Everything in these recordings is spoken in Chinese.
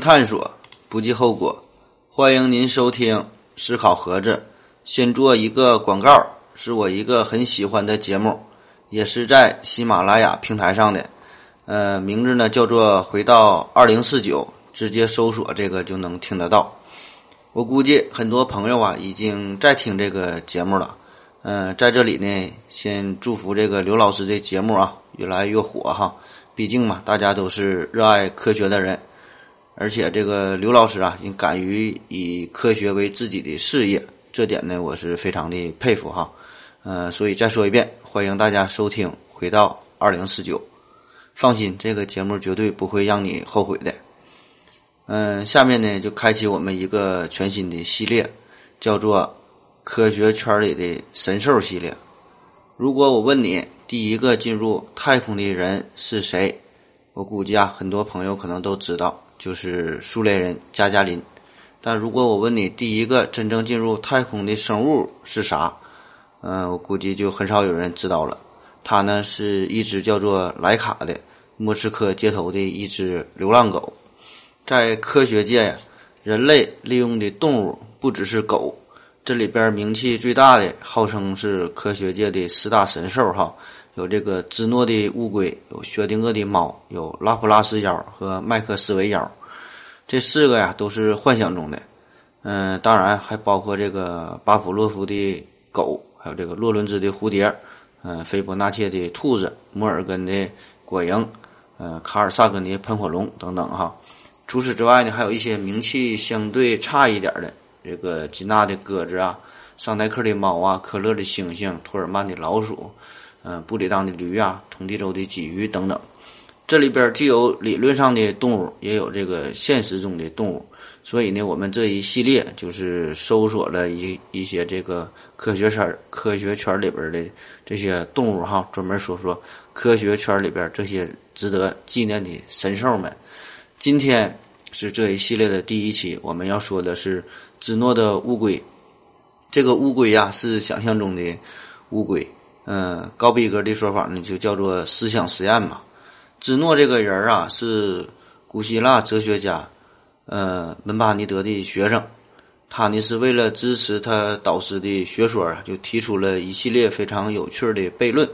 探索，不计后果。欢迎您收听思考盒子。先做一个广告，是我一个很喜欢的节目，也是在喜马拉雅平台上的。呃，名字呢叫做《回到二零四九》，直接搜索这个就能听得到。我估计很多朋友啊已经在听这个节目了。嗯，在这里呢，先祝福这个刘老师的节目啊越来越火哈。毕竟嘛，大家都是热爱科学的人。而且这个刘老师啊，也敢于以科学为自己的事业，这点呢，我是非常的佩服哈。呃，所以再说一遍，欢迎大家收听《回到二零四九》，放心，这个节目绝对不会让你后悔的。嗯，下面呢，就开启我们一个全新的系列，叫做“科学圈里的神兽”系列。如果我问你，第一个进入太空的人是谁？我估计啊，很多朋友可能都知道。就是苏联人加加林，但如果我问你第一个真正进入太空的生物是啥，嗯，我估计就很少有人知道了。它呢是一只叫做莱卡的莫斯科街头的一只流浪狗。在科学界呀，人类利用的动物不只是狗，这里边名气最大的，号称是科学界的四大神兽哈。有这个芝诺的乌龟，有薛定谔的猫，有拉普拉斯妖和麦克斯韦妖，这四个呀都是幻想中的。嗯，当然还包括这个巴甫洛夫的狗，还有这个洛伦兹的蝴蝶，嗯，斐波那切的兔子，摩尔根的果蝇，嗯，卡尔萨根的喷火龙等等哈。除此之外呢，还有一些名气相对差一点的，这个吉纳的鸽子啊，桑代克的猫啊，科勒的猩猩，托尔曼的老鼠。嗯，布里当的驴啊，通地州的鲫鱼等等，这里边既有理论上的动物，也有这个现实中的动物，所以呢，我们这一系列就是搜索了一一些这个科学圈科学圈里边的这些动物哈，专门说说科学圈里边这些值得纪念的神兽们。今天是这一系列的第一期，我们要说的是芝诺的乌龟。这个乌龟呀，是想象中的乌龟。嗯，高逼格的说法呢，就叫做思想实验嘛。芝诺这个人啊，是古希腊哲学家，呃，门巴尼德的学生。他呢是为了支持他导师的学说啊，就提出了一系列非常有趣的悖论。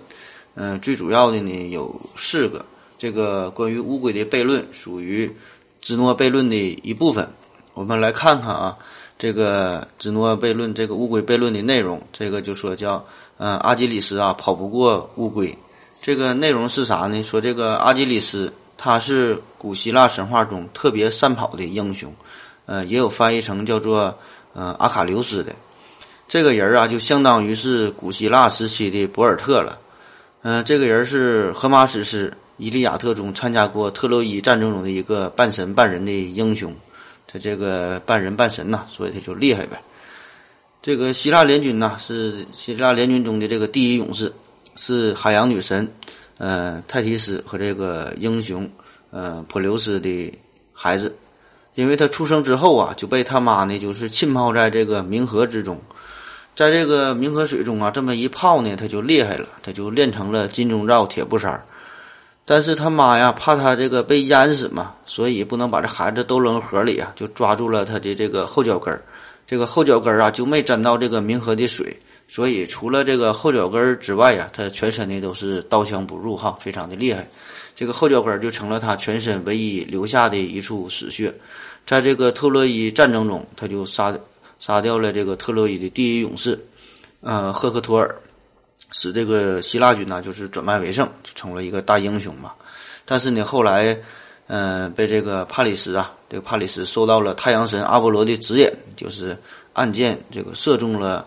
嗯，最主要的呢有四个。这个关于乌龟的悖论属于芝诺悖论的一部分。我们来看看啊。这个芝诺悖论，这个乌龟悖论的内容，这个就说叫，呃，阿基里斯啊跑不过乌龟。这个内容是啥呢？说这个阿基里斯他是古希腊神话中特别善跑的英雄，呃，也有翻译成叫做，呃，阿卡琉斯的。这个人啊，就相当于是古希腊时期的博尔特了。嗯，这个人是荷马史诗《伊利亚特》中参加过特洛伊战争中的一个半神半人的英雄。这个半人半神呐，所以他就厉害呗。这个希腊联军呐，是希腊联军中的这个第一勇士，是海洋女神，呃，泰提斯和这个英雄，呃，普留斯的孩子。因为他出生之后啊，就被他妈呢，就是浸泡在这个冥河之中，在这个冥河水中啊，这么一泡呢，他就厉害了，他就练成了金钟罩铁布衫。但是他妈呀，怕他这个被淹死嘛，所以不能把这孩子都扔河里啊，就抓住了他的这个后脚跟儿。这个后脚跟儿啊，就没沾到这个冥河的水，所以除了这个后脚跟儿之外呀，他全身的都是刀枪不入哈，非常的厉害。这个后脚跟儿就成了他全身唯一留下的一处死穴。在这个特洛伊战争中，他就杀杀掉了这个特洛伊的第一勇士，呃，赫克托尔。使这个希腊军呢，就是转败为胜，就成了一个大英雄嘛。但是呢，后来，嗯，被这个帕里斯啊，这个帕里斯受到了太阳神阿波罗的指引，就是暗箭这个射中了，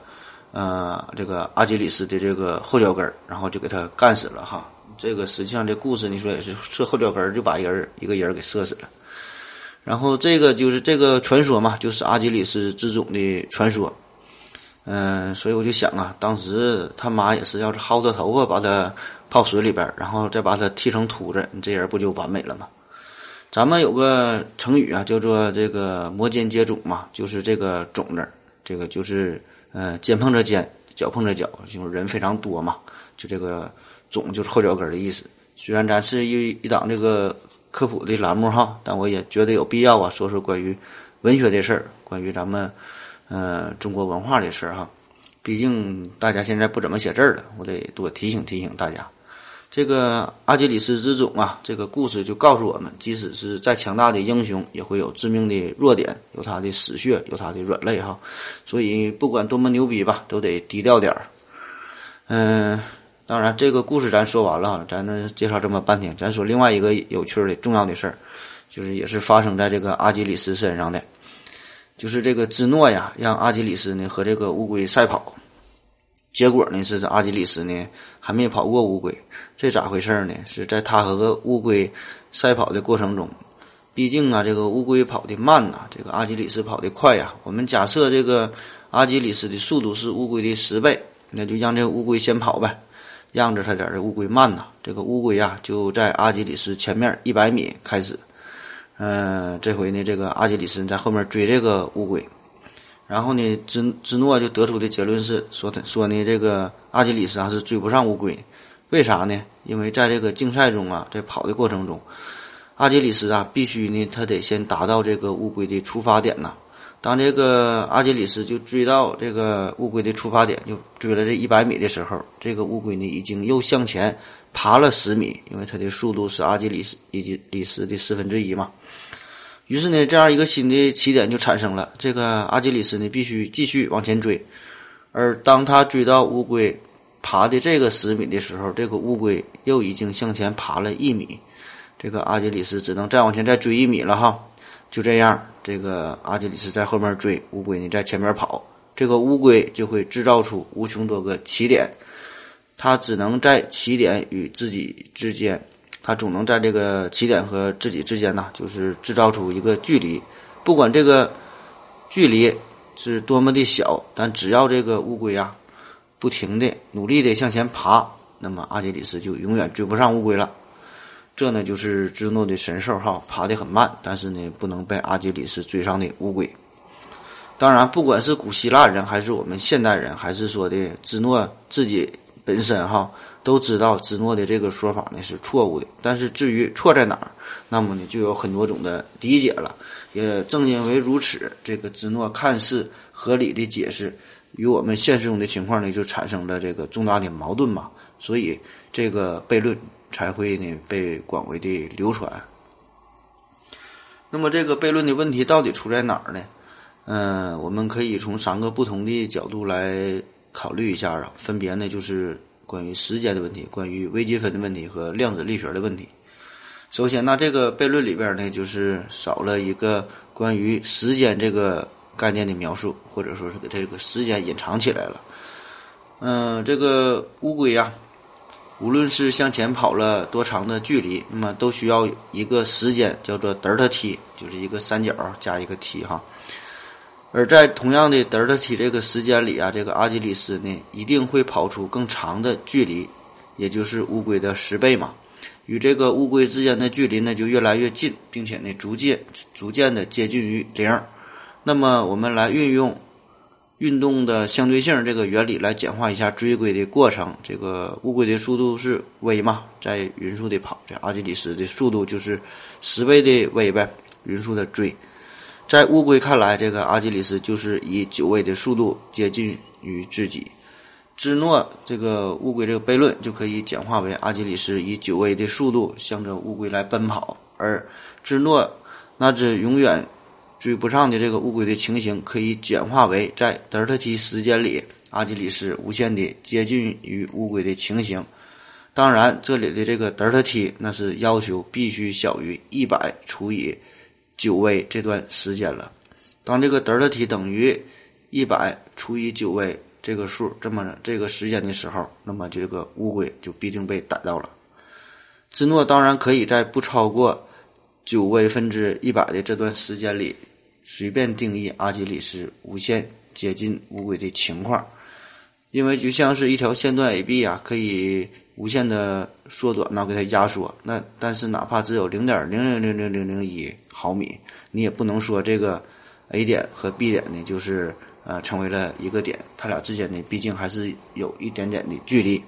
呃，这个阿基里斯的这个后脚跟儿，然后就给他干死了哈。这个实际上这故事你说也是射后脚跟儿就把人一个人给射死了。然后这个就是这个传说嘛，就是阿基里斯之种的传说。嗯，所以我就想啊，当时他妈也是，要是薅他头发，把他泡水里边，然后再把他剃成秃子，你这人不就完美了吗？咱们有个成语啊，叫做这个摩肩接踵嘛，就是这个“踵”字，这个就是呃肩碰着肩，脚碰着脚，就是人非常多嘛，就这个“踵”就是后脚跟的意思，虽然咱是一一档这个科普的栏目哈，但我也觉得有必要啊，说说关于文学的事儿，关于咱们呃中国文化的事儿哈。毕竟大家现在不怎么写字儿了，我得多提醒提醒大家。这个阿基里斯之踵啊，这个故事就告诉我们，即使是再强大的英雄，也会有致命的弱点，有他的死穴，有他的软肋哈。所以不管多么牛逼吧，都得低调点儿。嗯，当然这个故事咱说完了，咱呢介绍这么半天，咱说另外一个有趣的重要的事儿，就是也是发生在这个阿基里斯身上的，就是这个芝诺呀，让阿基里斯呢和这个乌龟赛跑。结果呢是这阿基里斯呢还没跑过乌龟，这咋回事呢？是在他和乌龟赛跑的过程中，毕竟啊这个乌龟跑得慢呐，这个阿基里斯跑得快呀。我们假设这个阿基里斯的速度是乌龟的十倍，那就让这乌龟先跑呗，让着他点这乌龟慢呐。这个乌龟啊就在阿基里斯前面一百米开始，嗯，这回呢这个阿基里斯在后面追这个乌龟。然后呢，芝芝诺就得出的结论是说，他说呢，这个阿基里斯啊是追不上乌龟，为啥呢？因为在这个竞赛中啊，在跑的过程中，阿基里斯啊必须呢，他得先达到这个乌龟的出发点呐。当这个阿基里斯就追到这个乌龟的出发点，就追了这一百米的时候，这个乌龟呢已经又向前爬了十米，因为它的速度是阿基里斯以及里斯的四分之一嘛。于是呢，这样一个新的起点就产生了。这个阿基里斯呢，必须继续往前追。而当他追到乌龟爬的这个十米的时候，这个乌龟又已经向前爬了一米。这个阿基里斯只能再往前再追一米了哈。就这样，这个阿基里斯在后面追，乌龟呢在前面跑。这个乌龟就会制造出无穷多个起点，它只能在起点与自己之间。它总能在这个起点和自己之间呢，就是制造出一个距离，不管这个距离是多么的小，但只要这个乌龟啊不停的努力的向前爬，那么阿基里斯就永远追不上乌龟了。这呢就是芝诺的神兽哈，爬得很慢，但是呢不能被阿基里斯追上的乌龟。当然，不管是古希腊人，还是我们现代人，还是说的芝诺自己本身哈。都知道芝诺的这个说法呢是错误的，但是至于错在哪儿，那么呢就有很多种的理解了。也正因为如此，这个芝诺看似合理的解释，与我们现实中的情况呢就产生了这个重大的矛盾嘛。所以这个悖论才会呢被广为的流传。那么这个悖论的问题到底出在哪儿呢？嗯，我们可以从三个不同的角度来考虑一下啊，分别呢就是。关于时间的问题，关于微积分的问题和量子力学的问题。首先，那这个悖论里边呢，就是少了一个关于时间这个概念的描述，或者说是给它这个时间隐藏起来了。嗯，这个乌龟呀，无论是向前跑了多长的距离，那么都需要一个时间叫做德尔塔 t，就是一个三角加一个 t 哈。而在同样的德尔塔 t 这个时间里啊，这个阿基里斯呢一定会跑出更长的距离，也就是乌龟的十倍嘛。与这个乌龟之间的距离呢就越来越近，并且呢逐渐逐渐的接近于零。那么我们来运用运动的相对性这个原理来简化一下追龟的过程。这个乌龟的速度是 v 嘛，在匀速的跑，这阿基里斯的速度就是十倍的 v 呗，匀速的追。在乌龟看来，这个阿基里斯就是以九位的速度接近于自己。芝诺这个乌龟这个悖论就可以简化为阿基里斯以九位的速度向着乌龟来奔跑，而芝诺那只永远追不上的这个乌龟的情形可以简化为在德尔塔 t 时间里，阿基里斯无限的接近于乌龟的情形。当然，这里的这个德尔塔 t 那是要求必须小于一百除以。九 v 这段时间了，当这个德尔塔 t 等于一百除以九 v 这个数这么这个时间的时候，那么这个乌龟就必定被逮到了。芝诺当然可以在不超过九 v 分之一百的这段时间里，随便定义阿基里斯无限接近乌龟的情况，因为就像是一条线段 AB 啊，可以无限的缩短呢，给它压缩。那但是哪怕只有零点零零零零零零一。毫米，你也不能说这个 A 点和 B 点呢，就是呃成为了一个点，它俩之间呢，毕竟还是有一点点的距离。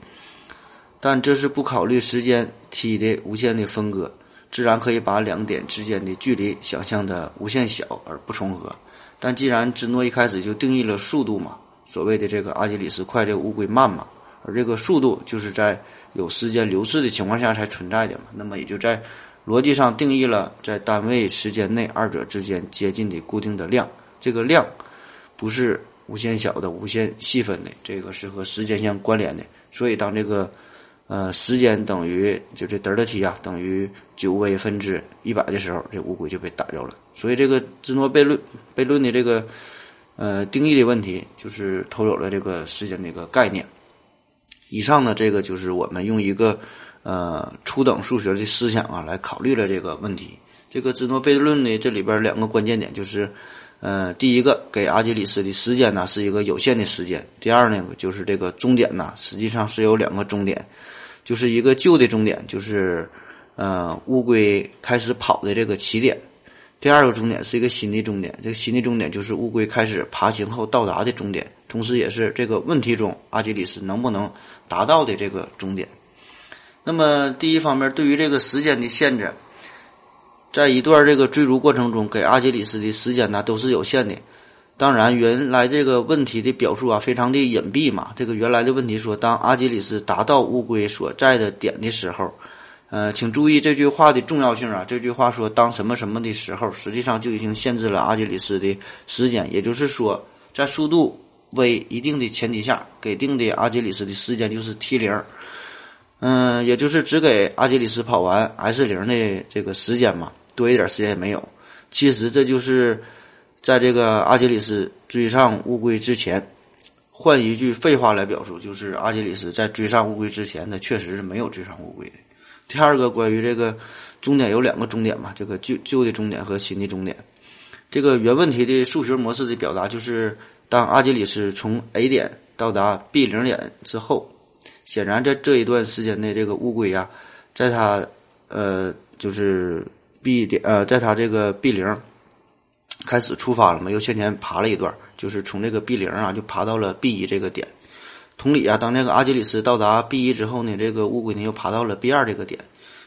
但这是不考虑时间 t 的无限的分割，自然可以把两点之间的距离想象的无限小而不重合。但既然芝诺一开始就定义了速度嘛，所谓的这个阿基里斯快，这个乌龟慢嘛，而这个速度就是在有时间流逝的情况下才存在的嘛，那么也就在逻辑上定义了在单位时间内二者之间接近的固定的量，这个量不是无限小的、无限细分的，这个是和时间相关联的。所以当这个呃，时间等于就这德尔塔 t 啊，等于九 v 分之一百的时候，这乌龟就被逮着了。所以这个芝诺悖论悖论的这个呃定义的问题，就是偷走了这个时间的一个概念。以上呢，这个就是我们用一个呃初等数学的思想啊来考虑了这个问题。这个芝诺悖论呢，这里边两个关键点就是，呃，第一个给阿基里斯的时间呢是一个有限的时间，第二呢就是这个终点呢实际上是有两个终点。就是一个旧的终点，就是呃乌龟开始跑的这个起点；第二个终点是一个新的终点，这个新的终点就是乌龟开始爬行后到达的终点，同时也是这个问题中阿基里斯能不能达到的这个终点。那么第一方面，对于这个时间的限制，在一段这个追逐过程中，给阿基里斯的时间呢都是有限的。当然，原来这个问题的表述啊，非常的隐蔽嘛。这个原来的问题说，当阿基里斯达到乌龟所在的点的时候，呃，请注意这句话的重要性啊。这句话说当什么什么的时候，实际上就已经限制了阿基里斯的时间。也就是说，在速度为一定的前提下，给定的阿基里斯的时间就是 t 零。嗯，也就是只给阿基里斯跑完 s 零的这个时间嘛，多一点时间也没有。其实这就是。在这个阿基里斯追上乌龟之前，换一句废话来表述，就是阿基里斯在追上乌龟之前，他确实是没有追上乌龟的。第二个，关于这个终点有两个终点嘛，这个旧旧的终点和新的终点。这个原问题的数学模式的表达就是，当阿基里斯从 A 点到达 B 零点之后，显然在这一段时间内，这个乌龟呀，在它呃就是 B 点呃，在它这个 B 零。开始出发了嘛，又向前爬了一段，就是从这个 B 零啊，就爬到了 B 一这个点。同理啊，当这个阿基里斯到达 B 一之后呢，这个乌龟呢又爬到了 B 二这个点。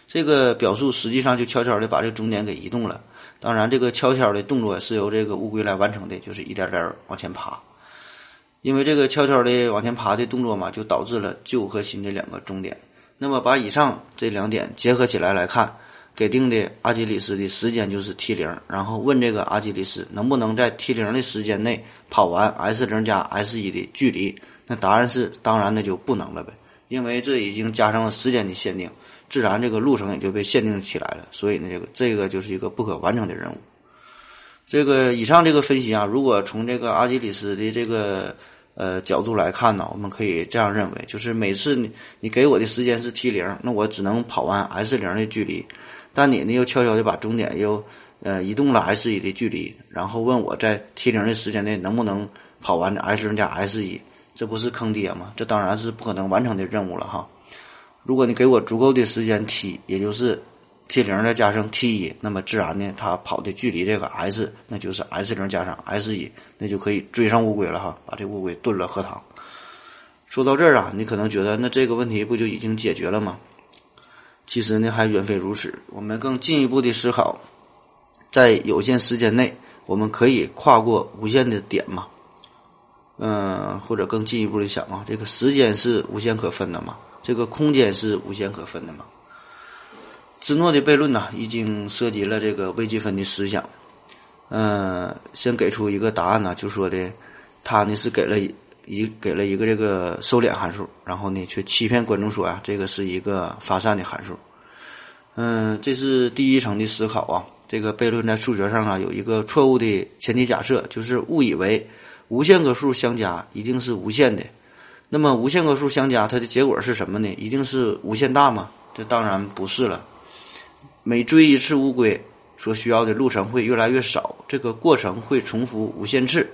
这个表述实际上就悄悄的把这个终点给移动了。当然，这个悄悄的动作是由这个乌龟来完成的，就是一点点往前爬。因为这个悄悄的往前爬的动作嘛，就导致了旧和新的两个终点。那么，把以上这两点结合起来来看。给定的阿基里斯的时间就是 t 零，然后问这个阿基里斯能不能在 t 零的时间内跑完 s 零加 s 一的距离？那答案是当然那就不能了呗，因为这已经加上了时间的限定，自然这个路程也就被限定起来了。所以呢，这个这个就是一个不可完成的任务。这个以上这个分析啊，如果从这个阿基里斯的这个呃角度来看呢，我们可以这样认为，就是每次你你给我的时间是 t 零，那我只能跑完 s 零的距离。但你呢，又悄悄的把终点又呃移动了 s 一的距离，然后问我在 t 零的时间内能不能跑完 s 零加 s 一，这不是坑爹吗？这当然是不可能完成的任务了哈。如果你给我足够的时间 t，也就是 t 零再加上 t 一，那么自然呢，它跑的距离这个 s，那就是 s 零加上 s 一，那就可以追上乌龟了哈，把这乌龟炖了喝汤。说到这儿啊，你可能觉得那这个问题不就已经解决了吗？其实呢，还远非如此。我们更进一步的思考，在有限时间内，我们可以跨过无限的点吗？嗯，或者更进一步的想啊，这个时间是无限可分的吗？这个空间是无限可分的嘛？芝诺的悖论呢，已经涉及了这个微积分的思想。嗯，先给出一个答案呢，就说的，他呢是给了。一给了一个这个收敛函数，然后呢却欺骗观众说呀，这个是一个发散的函数。嗯，这是第一层的思考啊。这个悖论在数学上啊有一个错误的前提假设，就是误以为无限个数相加一定是无限的。那么无限个数相加，它的结果是什么呢？一定是无限大吗？这当然不是了。每追一次乌龟所需要的路程会越来越少，这个过程会重复无限次，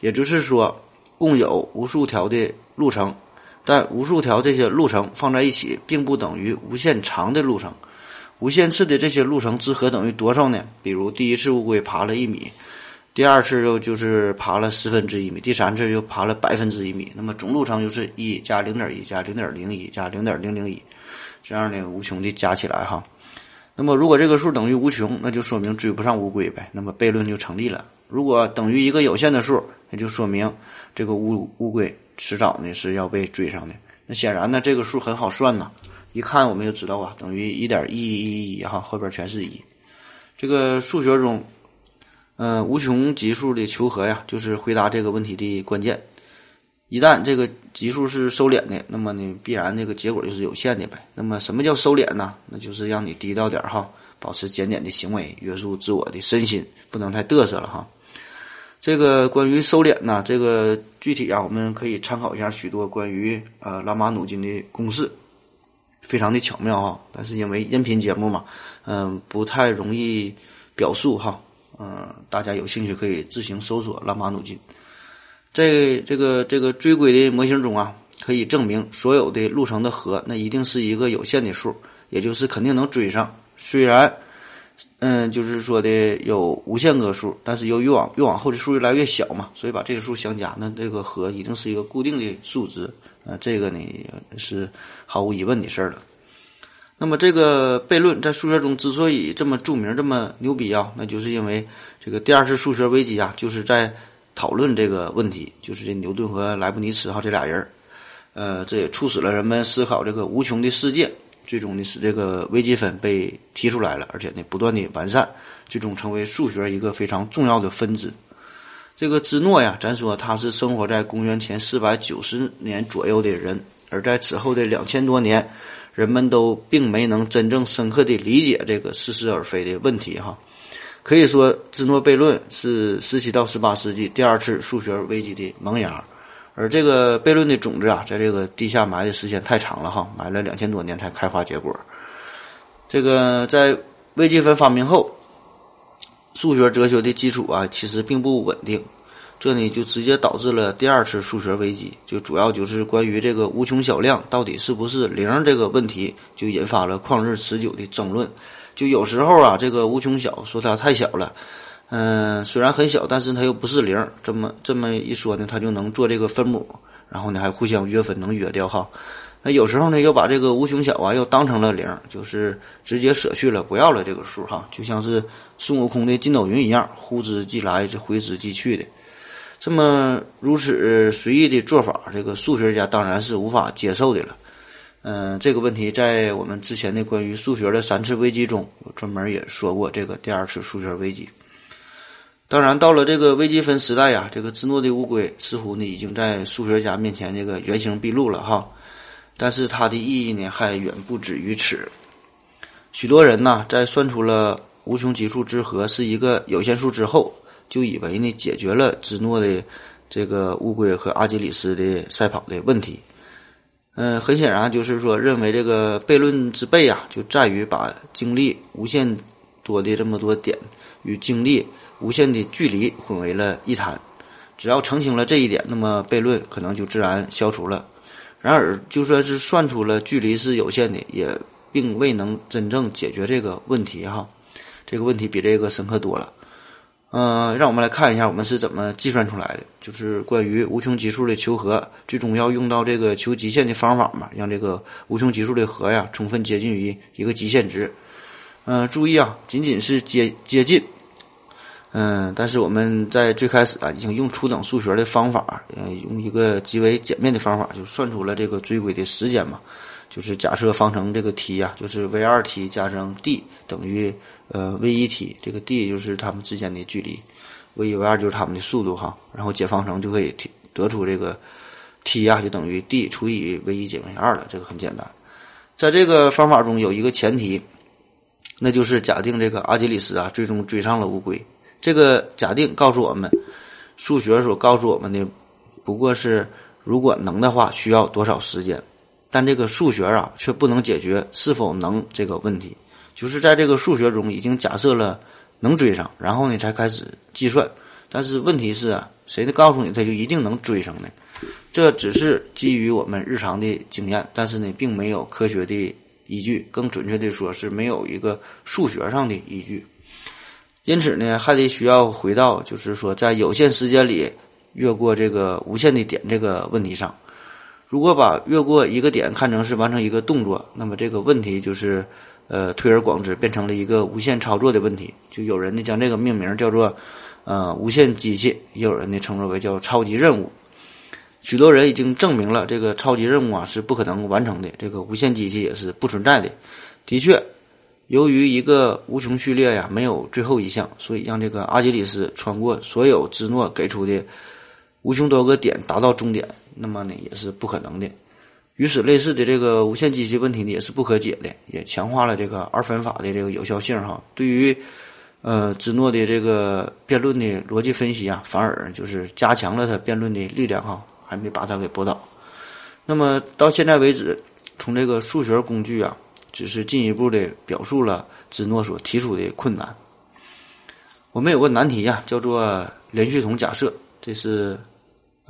也就是说。共有无数条的路程，但无数条这些路程放在一起，并不等于无限长的路程。无限次的这些路程之和等于多少呢？比如第一次乌龟爬了一米，第二次又就是爬了十分之一米，第三次又爬了百分之一米。那么总路程就是一加零点一加零点零一加零点零零一，这样的无穷的加起来哈。那么如果这个数等于无穷，那就说明追不上乌龟呗。那么悖论就成立了。如果等于一个有限的数，那就说明这个乌乌龟迟早呢是要被追上的。那显然呢，这个数很好算呐，一看我们就知道啊，等于一点一一一哈，后边全是一。这个数学中。嗯，无穷级数的求和呀，就是回答这个问题的关键。一旦这个级数是收敛的，那么呢，必然这个结果就是有限的呗。那么什么叫收敛呢？那就是让你低调点哈，保持检点的行为，约束自我的身心，不能太嘚瑟了哈。这个关于收敛呢，这个具体啊，我们可以参考一下许多关于呃拉马努金的公式，非常的巧妙哈。但是因为音频节目嘛，嗯，不太容易表述哈。嗯，大家有兴趣可以自行搜索拉马努金。在这个这个追龟的模型中啊，可以证明所有的路程的和那一定是一个有限的数，也就是肯定能追上。虽然，嗯，就是说的有无限个数，但是由于往越往后的数越来越小嘛，所以把这个数相加，那这个和一定是一个固定的数值。啊，这个呢是毫无疑问的事儿了。那么这个悖论在数学中之所以这么著名、这么牛逼啊，那就是因为这个第二次数学危机啊，就是在讨论这个问题，就是这牛顿和莱布尼茨哈这俩人儿，呃，这也促使了人们思考这个无穷的世界，最终呢使这个微积分被提出来了，而且呢不断的完善，最终成为数学一个非常重要的分支。这个芝诺呀，咱说他是生活在公元前四百九十年左右的人，而在此后的两千多年。人们都并没能真正深刻地理解这个似是而非的问题，哈，可以说芝诺悖论是十七到十八世纪第二次数学危机的萌芽，而这个悖论的种子啊，在这个地下埋的时间太长了，哈，埋了两千多年才开花结果。这个在微积分发明后，数学哲学的基础啊，其实并不稳定。这呢就直接导致了第二次数学危机，就主要就是关于这个无穷小量到底是不是零这个问题，就引发了旷日持久的争论。就有时候啊，这个无穷小说它太小了，嗯，虽然很小，但是它又不是零。这么这么一说呢，它就能做这个分母，然后呢还互相约分，能约掉哈。那有时候呢又把这个无穷小啊又当成了零，就是直接舍去了，不要了这个数哈，就像是孙悟空的筋斗云一样，呼之即来，这挥之即去的。这么如此随意的做法，这个数学家当然是无法接受的了。嗯，这个问题在我们之前的关于数学的三次危机中，我专门也说过这个第二次数学危机。当然，到了这个微积分时代呀，这个芝诺的乌龟似乎呢已经在数学家面前这个原形毕露了哈。但是它的意义呢还远不止于此。许多人呢在算出了无穷级数之和是一个有限数之后。就以为呢解决了芝诺的这个乌龟和阿基里斯的赛跑的问题，嗯，很显然就是说认为这个悖论之悖啊，就在于把精力无限多的这么多点与精力无限的距离混为了一谈。只要澄清了这一点，那么悖论可能就自然消除了。然而，就算是算出了距离是有限的，也并未能真正解决这个问题哈。这个问题比这个深刻多了。嗯，让我们来看一下我们是怎么计算出来的，就是关于无穷级数的求和，最终要用到这个求极限的方法嘛，让这个无穷级数的和呀充分接近于一个极限值。嗯，注意啊，仅仅是接接近。嗯，但是我们在最开始啊，已经用初等数学的方法，呃，用一个极为简便的方法，就算出了这个追归的时间嘛。就是假设方程这个 t 呀，就是 v 二 t 加上 d 等于呃 v 一 t，这个 d 就是它们之间的距离，v 一 v 二就是它们的速度哈，然后解方程就可以得出这个 t 呀就等于 d 除以 v 一减 v 二了，这个很简单。在这个方法中有一个前提，那就是假定这个阿基里斯啊最终追上了乌龟。这个假定告诉我们，数学所告诉我们的不过是如果能的话需要多少时间。但这个数学啊，却不能解决是否能这个问题。就是在这个数学中，已经假设了能追上，然后呢才开始计算。但是问题是啊，谁能告诉你他就一定能追上呢？这只是基于我们日常的经验，但是呢，并没有科学的依据。更准确的说，是没有一个数学上的依据。因此呢，还得需要回到就是说在有限时间里越过这个无限的点这个问题上。如果把越过一个点看成是完成一个动作，那么这个问题就是呃推而广之，变成了一个无限操作的问题。就有人呢将这个命名叫做呃无限机器，也有人呢称之为叫超级任务。许多人已经证明了这个超级任务啊是不可能完成的，这个无限机器也是不存在的。的确。由于一个无穷序列呀没有最后一项，所以让这个阿基里斯穿过所有芝诺给出的无穷多个点达到终点，那么呢也是不可能的。与此类似的这个无限机器问题呢也是不可解的，也强化了这个二分法的这个有效性哈。对于呃芝诺的这个辩论的逻辑分析啊，反而就是加强了他辩论的力量哈，还没把他给驳倒。那么到现在为止，从这个数学工具啊。只是进一步的表述了芝诺所提出的困难。我们有个难题呀，叫做连续统假设。这是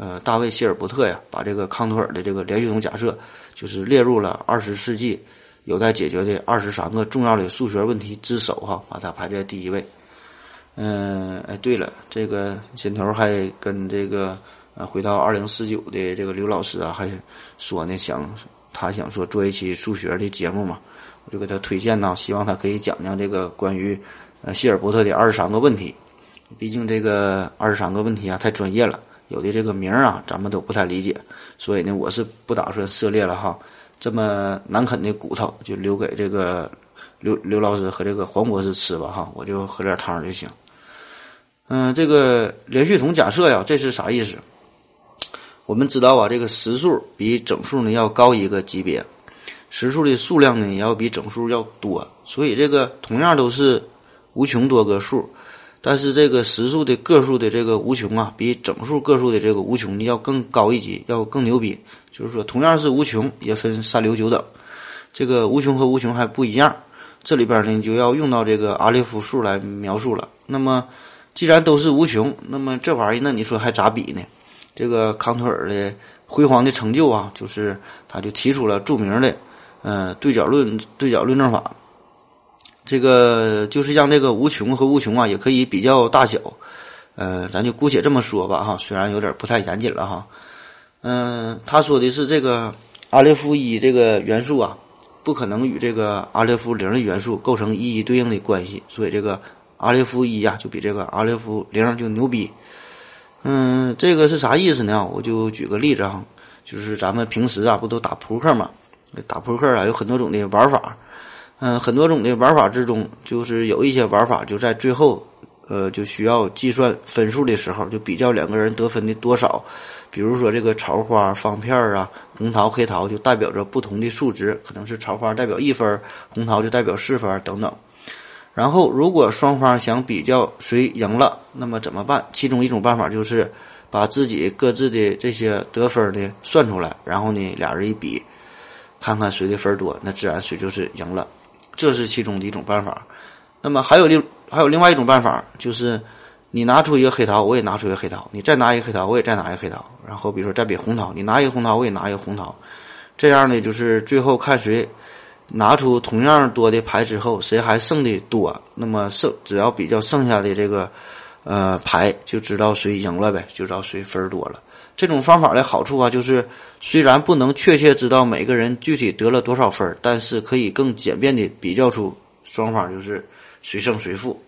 呃，大卫希尔伯特呀，把这个康托尔的这个连续统假设，就是列入了二十世纪有待解决的二十三个重要的数学问题之首哈，把它排在第一位。嗯，哎，对了，这个先头还跟这个呃，回到二零四九的这个刘老师啊，还说呢，想他想说做一期数学的节目嘛。我就给他推荐呢，希望他可以讲讲这个关于呃希尔伯特的二十三个问题。毕竟这个二十三个问题啊太专业了，有的这个名儿啊咱们都不太理解，所以呢我是不打算涉猎了哈。这么难啃的骨头就留给这个刘刘老师和这个黄博士吃吧哈，我就喝点汤就行。嗯，这个连续统假设呀，这是啥意思？我们知道啊，这个实数比整数呢要高一个级别。实数的数量呢也要比整数要多，所以这个同样都是无穷多个数，但是这个实数的个数的这个无穷啊，比整数个数的这个无穷要更高一级，要更牛逼。就是说，同样是无穷，也分三六九等，这个无穷和无穷还不一样。这里边呢就要用到这个阿列夫数来描述了。那么，既然都是无穷，那么这玩意儿那你说还咋比呢？这个康托尔的辉煌的成就啊，就是他就提出了著名的。嗯，对角论对角论证法，这个就是让这个无穷和无穷啊，也可以比较大小。嗯，咱就姑且这么说吧，哈，虽然有点不太严谨了，哈。嗯，他说的是这个阿列夫一这个元素啊，不可能与这个阿列夫零的元素构成一一对应的关系，所以这个阿列夫一呀，就比这个阿列夫零就牛逼。嗯，这个是啥意思呢？我就举个例子哈，就是咱们平时啊，不都打扑克嘛？打扑克啊，有很多种的玩法，嗯，很多种的玩法之中，就是有一些玩法就在最后，呃，就需要计算分数的时候，就比较两个人得分的多少。比如说这个桃花、方片啊，红桃、黑桃就代表着不同的数值，可能是桃花代表一分，红桃就代表四分等等。然后，如果双方想比较谁赢了，那么怎么办？其中一种办法就是把自己各自的这些得分呢算出来，然后呢俩人一比。看看谁的分多，那自然谁就是赢了，这是其中的一种办法。那么还有另还有另外一种办法，就是你拿出一个黑桃，我也拿出一个黑桃，你再拿一个黑桃，我也再拿一个黑桃，然后比如说再比红桃，你拿一个红桃，我也拿一个红桃，这样呢，就是最后看谁拿出同样多的牌之后，谁还剩的多，那么剩只要比较剩下的这个呃牌，就知道谁赢了呗，就知道谁分多了。这种方法的好处啊，就是虽然不能确切知道每个人具体得了多少分但是可以更简便的比较出双方就是谁胜谁负。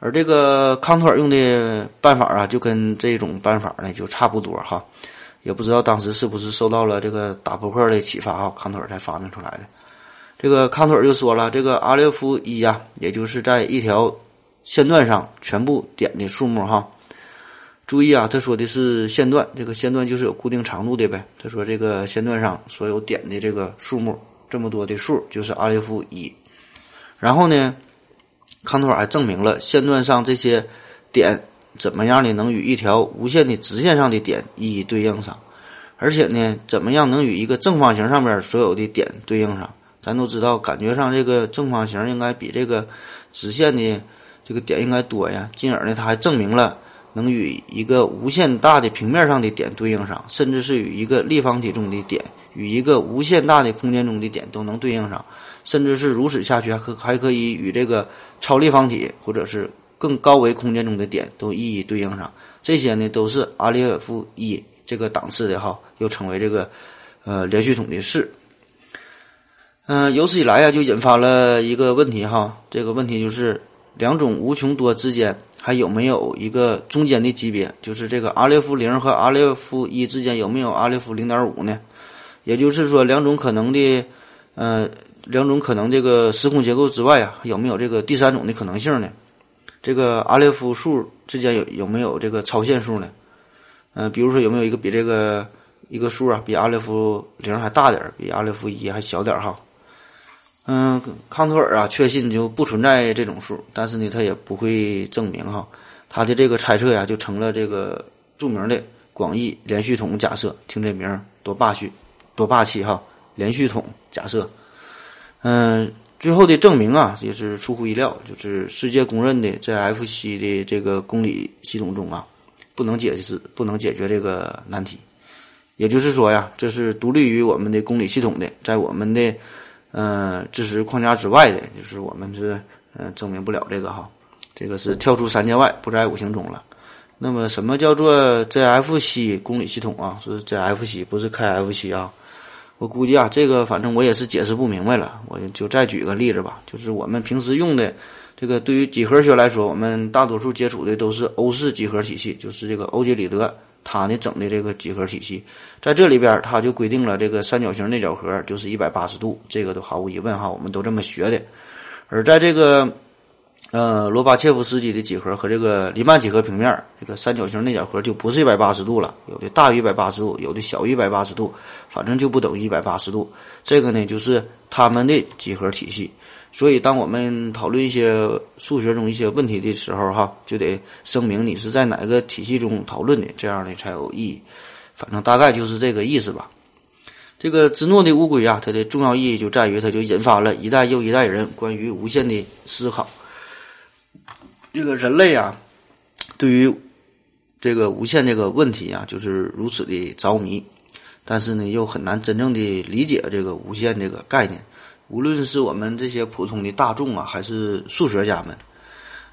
而这个康托尔用的办法啊，就跟这种办法呢就差不多哈。也不知道当时是不是受到了这个打扑克的启发啊，康托尔才发明出来的。这个康托尔就说了，这个阿列夫一呀，也就是在一条线段上全部点的数目哈。注意啊，他说的是线段，这个线段就是有固定长度的呗。他说这个线段上所有点的这个数目，这么多的数就是阿列夫一。然后呢，康托尔还证明了线段上这些点怎么样呢？能与一条无限的直线上的点一一对应上，而且呢，怎么样能与一个正方形上面所有的点对应上？咱都知道，感觉上这个正方形应该比这个直线的这个点应该多呀。进而呢，他还证明了。能与一个无限大的平面上的点对应上，甚至是与一个立方体中的点，与一个无限大的空间中的点都能对应上，甚至是如此下去，还可还可以与这个超立方体或者是更高维空间中的点都一一对应上。这些呢都是阿列夫一这个档次的哈，又称为这个呃连续统的式。嗯，由此以来呀，就引发了一个问题哈，这个问题就是两种无穷多之间还有没有一个中间的级别？就是这个阿列夫零和阿列夫一之间有没有阿列夫零点五呢？也就是说，两种可能的，呃，两种可能这个时空结构之外啊，有没有这个第三种的可能性呢？这个阿列夫数之间有有没有这个超限数呢？嗯，比如说有没有一个比这个一个数啊，比阿列夫零还大点儿，比阿列夫一还小点儿哈？嗯，康托尔啊，确信就不存在这种数，但是呢，他也不会证明哈。他的这个猜测呀，就成了这个著名的广义连续统假设。听这名儿多霸气，多霸气哈！连续统假设。嗯，最后的证明啊，也是出乎意料，就是世界公认的在 F C 的这个公理系统中啊，不能解释、不能解决这个难题。也就是说呀，这是独立于我们的公理系统的，在我们的。嗯，知识框架之外的，就是我们是嗯证明不了这个哈，这个是跳出三界外，不在五行中了。那么什么叫做 ZFC 公理系统啊？是 ZFC，不是 KFC 啊？我估计啊，这个反正我也是解释不明白了。我就再举个例子吧，就是我们平时用的这个，对于几何学来说，我们大多数接触的都是欧式几何体系，就是这个欧几里得。他呢整的这个几何体系，在这里边他就规定了这个三角形内角和就是一百八十度，这个都毫无疑问哈，我们都这么学的。而在这个呃罗巴切夫斯基的几何和这个黎曼几何平面，这个三角形内角和就不是一百八十度了，有的大于一百八十度，有的小于一百八十度，反正就不等于一百八十度。这个呢就是他们的几何体系。所以，当我们讨论一些数学中一些问题的时候，哈，就得声明你是在哪个体系中讨论的，这样呢才有意义。反正大概就是这个意思吧。这个芝诺的乌龟啊，它的重要意义就在于，它就引发了一代又一代人关于无限的思考。这个人类啊，对于这个无限这个问题啊，就是如此的着迷，但是呢，又很难真正的理解这个无限这个概念。无论是我们这些普通的大众啊，还是数学家们，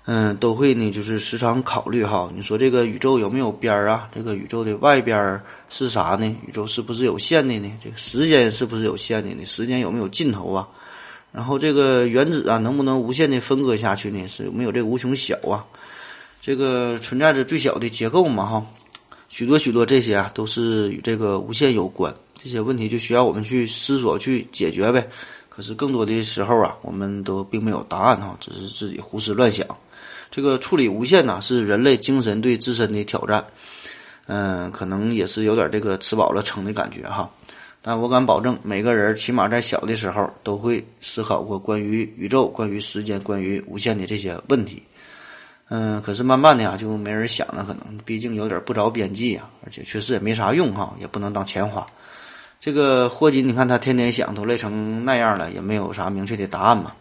嗯，都会呢，就是时常考虑哈，你说这个宇宙有没有边儿啊？这个宇宙的外边是啥呢？宇宙是不是有限的呢？这个时间是不是有限的呢？时间有没有尽头啊？然后这个原子啊，能不能无限的分割下去呢？是有没有这个无穷小啊？这个存在着最小的结构嘛？哈，许多许多这些啊，都是与这个无限有关。这些问题就需要我们去思索、去解决呗。可是更多的时候啊，我们都并没有答案哈，只是自己胡思乱想。这个处理无限呐，是人类精神对自身的挑战。嗯，可能也是有点这个吃饱了撑的感觉哈。但我敢保证，每个人起码在小的时候都会思考过关于宇宙、关于时间、关于无限的这些问题。嗯，可是慢慢的呀，就没人想了，可能毕竟有点不着边际呀，而且确实也没啥用哈，也不能当钱花。这个霍金，你看他天天想，都累成那样了，也没有啥明确的答案嘛。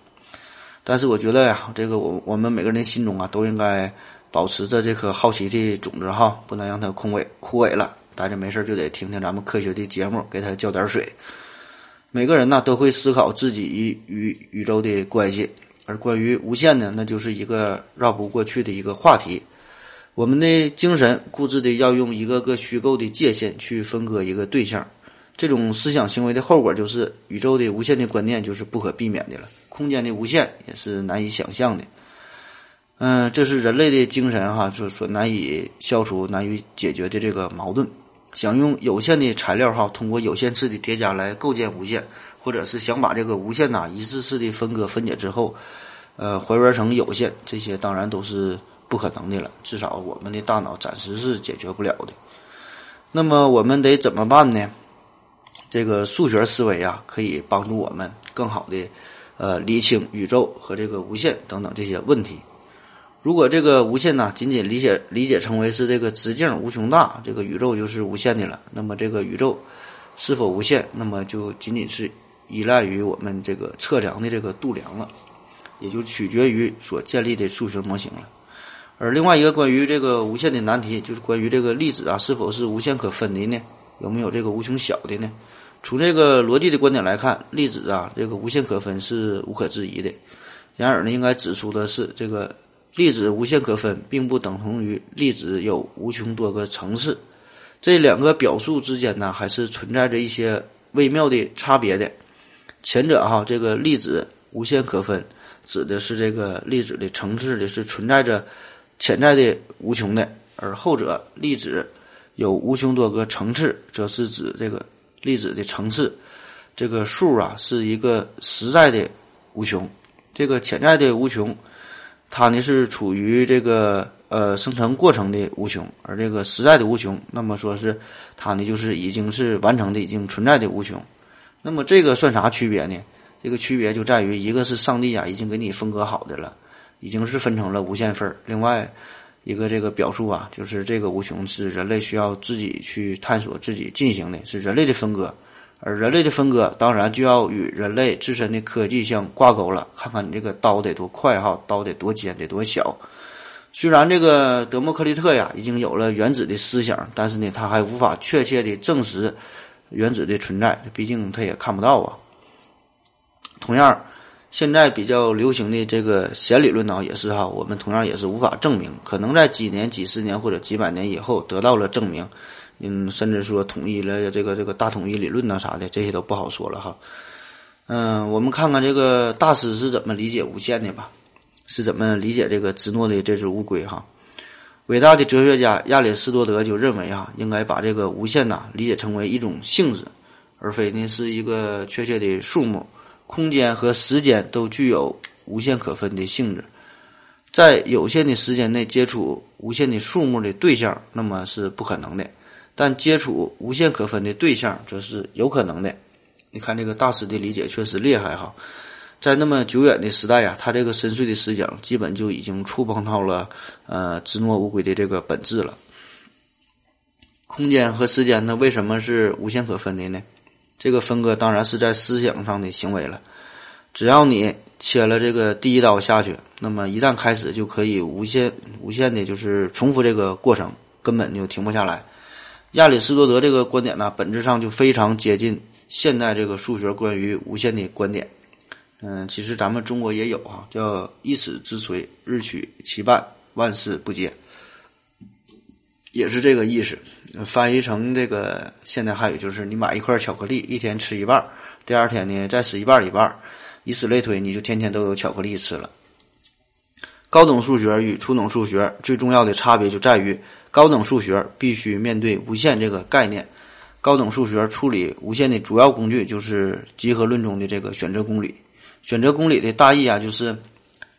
但是我觉得呀，这个我我们每个人心中啊，都应该保持着这颗好奇的种子哈，不能让它枯萎枯萎了。大家没事就得听听咱们科学的节目，给它浇点水。每个人呢都会思考自己与宇宙的关系，而关于无限呢，那就是一个绕不过去的一个话题。我们的精神固执的要用一个个虚构的界限去分割一个对象。这种思想行为的后果就是宇宙的无限的观念就是不可避免的了，空间的无限也是难以想象的。嗯，这是人类的精神哈，所所难以消除、难以解决的这个矛盾。想用有限的材料哈，通过有限次的叠加来构建无限，或者是想把这个无限呐一次次的分割分解之后，呃，还原成有限，这些当然都是不可能的了。至少我们的大脑暂时是解决不了的。那么我们得怎么办呢？这个数学思维啊，可以帮助我们更好的，呃，理清宇宙和这个无限等等这些问题。如果这个无限呢，仅仅理解理解成为是这个直径无穷大，这个宇宙就是无限的了。那么这个宇宙是否无限，那么就仅仅是依赖于我们这个测量的这个度量了，也就取决于所建立的数学模型了。而另外一个关于这个无限的难题，就是关于这个粒子啊是否是无限可分的呢？有没有这个无穷小的呢？从这个逻辑的观点来看，粒子啊，这个无限可分是无可置疑的。然而呢，应该指出的是，这个粒子无限可分，并不等同于粒子有无穷多个层次。这两个表述之间呢，还是存在着一些微妙的差别的。前者哈，这个粒子无限可分，指的是这个粒子的层次的是存在着潜在的无穷的；而后者粒子有无穷多个层次，则是指这个粒子的层次这个数啊，是一个实在的无穷。这个潜在的无穷，它呢是处于这个呃生成过程的无穷，而这个实在的无穷，那么说是它呢就是已经是完成的、已经存在的无穷。那么这个算啥区别呢？这个区别就在于一个是上帝啊已经给你分割好的了，已经是分成了无限份儿。另外一个这个表述啊，就是这个无穷是人类需要自己去探索、自己进行的，是人类的分割。而人类的分割，当然就要与人类自身的科技相挂钩了。看看你这个刀得多快哈，刀得多尖，得多小。虽然这个德谟克利特呀已经有了原子的思想，但是呢，他还无法确切的证实原子的存在，毕竟他也看不到啊。同样，现在比较流行的这个弦理论呢，也是哈，我们同样也是无法证明，可能在几年、几十年或者几百年以后得到了证明。嗯，甚至说统一了这个这个大统一理论呐啥的，这些都不好说了哈。嗯，我们看看这个大师是怎么理解无限的吧？是怎么理解这个芝诺的这只乌龟哈？伟大的哲学家亚里士多德就认为啊，应该把这个无限呐理解成为一种性质，而非呢是一个确切的数目。空间和时间都具有无限可分的性质，在有限的时间内接触无限的数目的对象，那么是不可能的。但接触无限可分的对象，则是有可能的。你看这个大师的理解确实厉害哈，在那么久远的时代呀，他这个深邃的思想基本就已经触碰到了呃芝诺乌龟的这个本质了。空间和时间呢，为什么是无限可分的呢？这个分割当然是在思想上的行为了。只要你切了这个第一刀下去，那么一旦开始就可以无限无限的，就是重复这个过程，根本就停不下来。亚里士多德这个观点呢，本质上就非常接近现代这个数学关于无限的观点。嗯，其实咱们中国也有啊，叫“一尺之锤，日取其半，万事不竭”，也是这个意思。翻译成这个现代汉语就是：你买一块巧克力，一天吃一半，第二天呢再吃一半一半，以此类推，你就天天都有巧克力吃了。高等数学与初等数学最重要的差别就在于。高等数学必须面对无限这个概念。高等数学处理无限的主要工具就是集合论中的这个选择公理。选择公理的大意啊，就是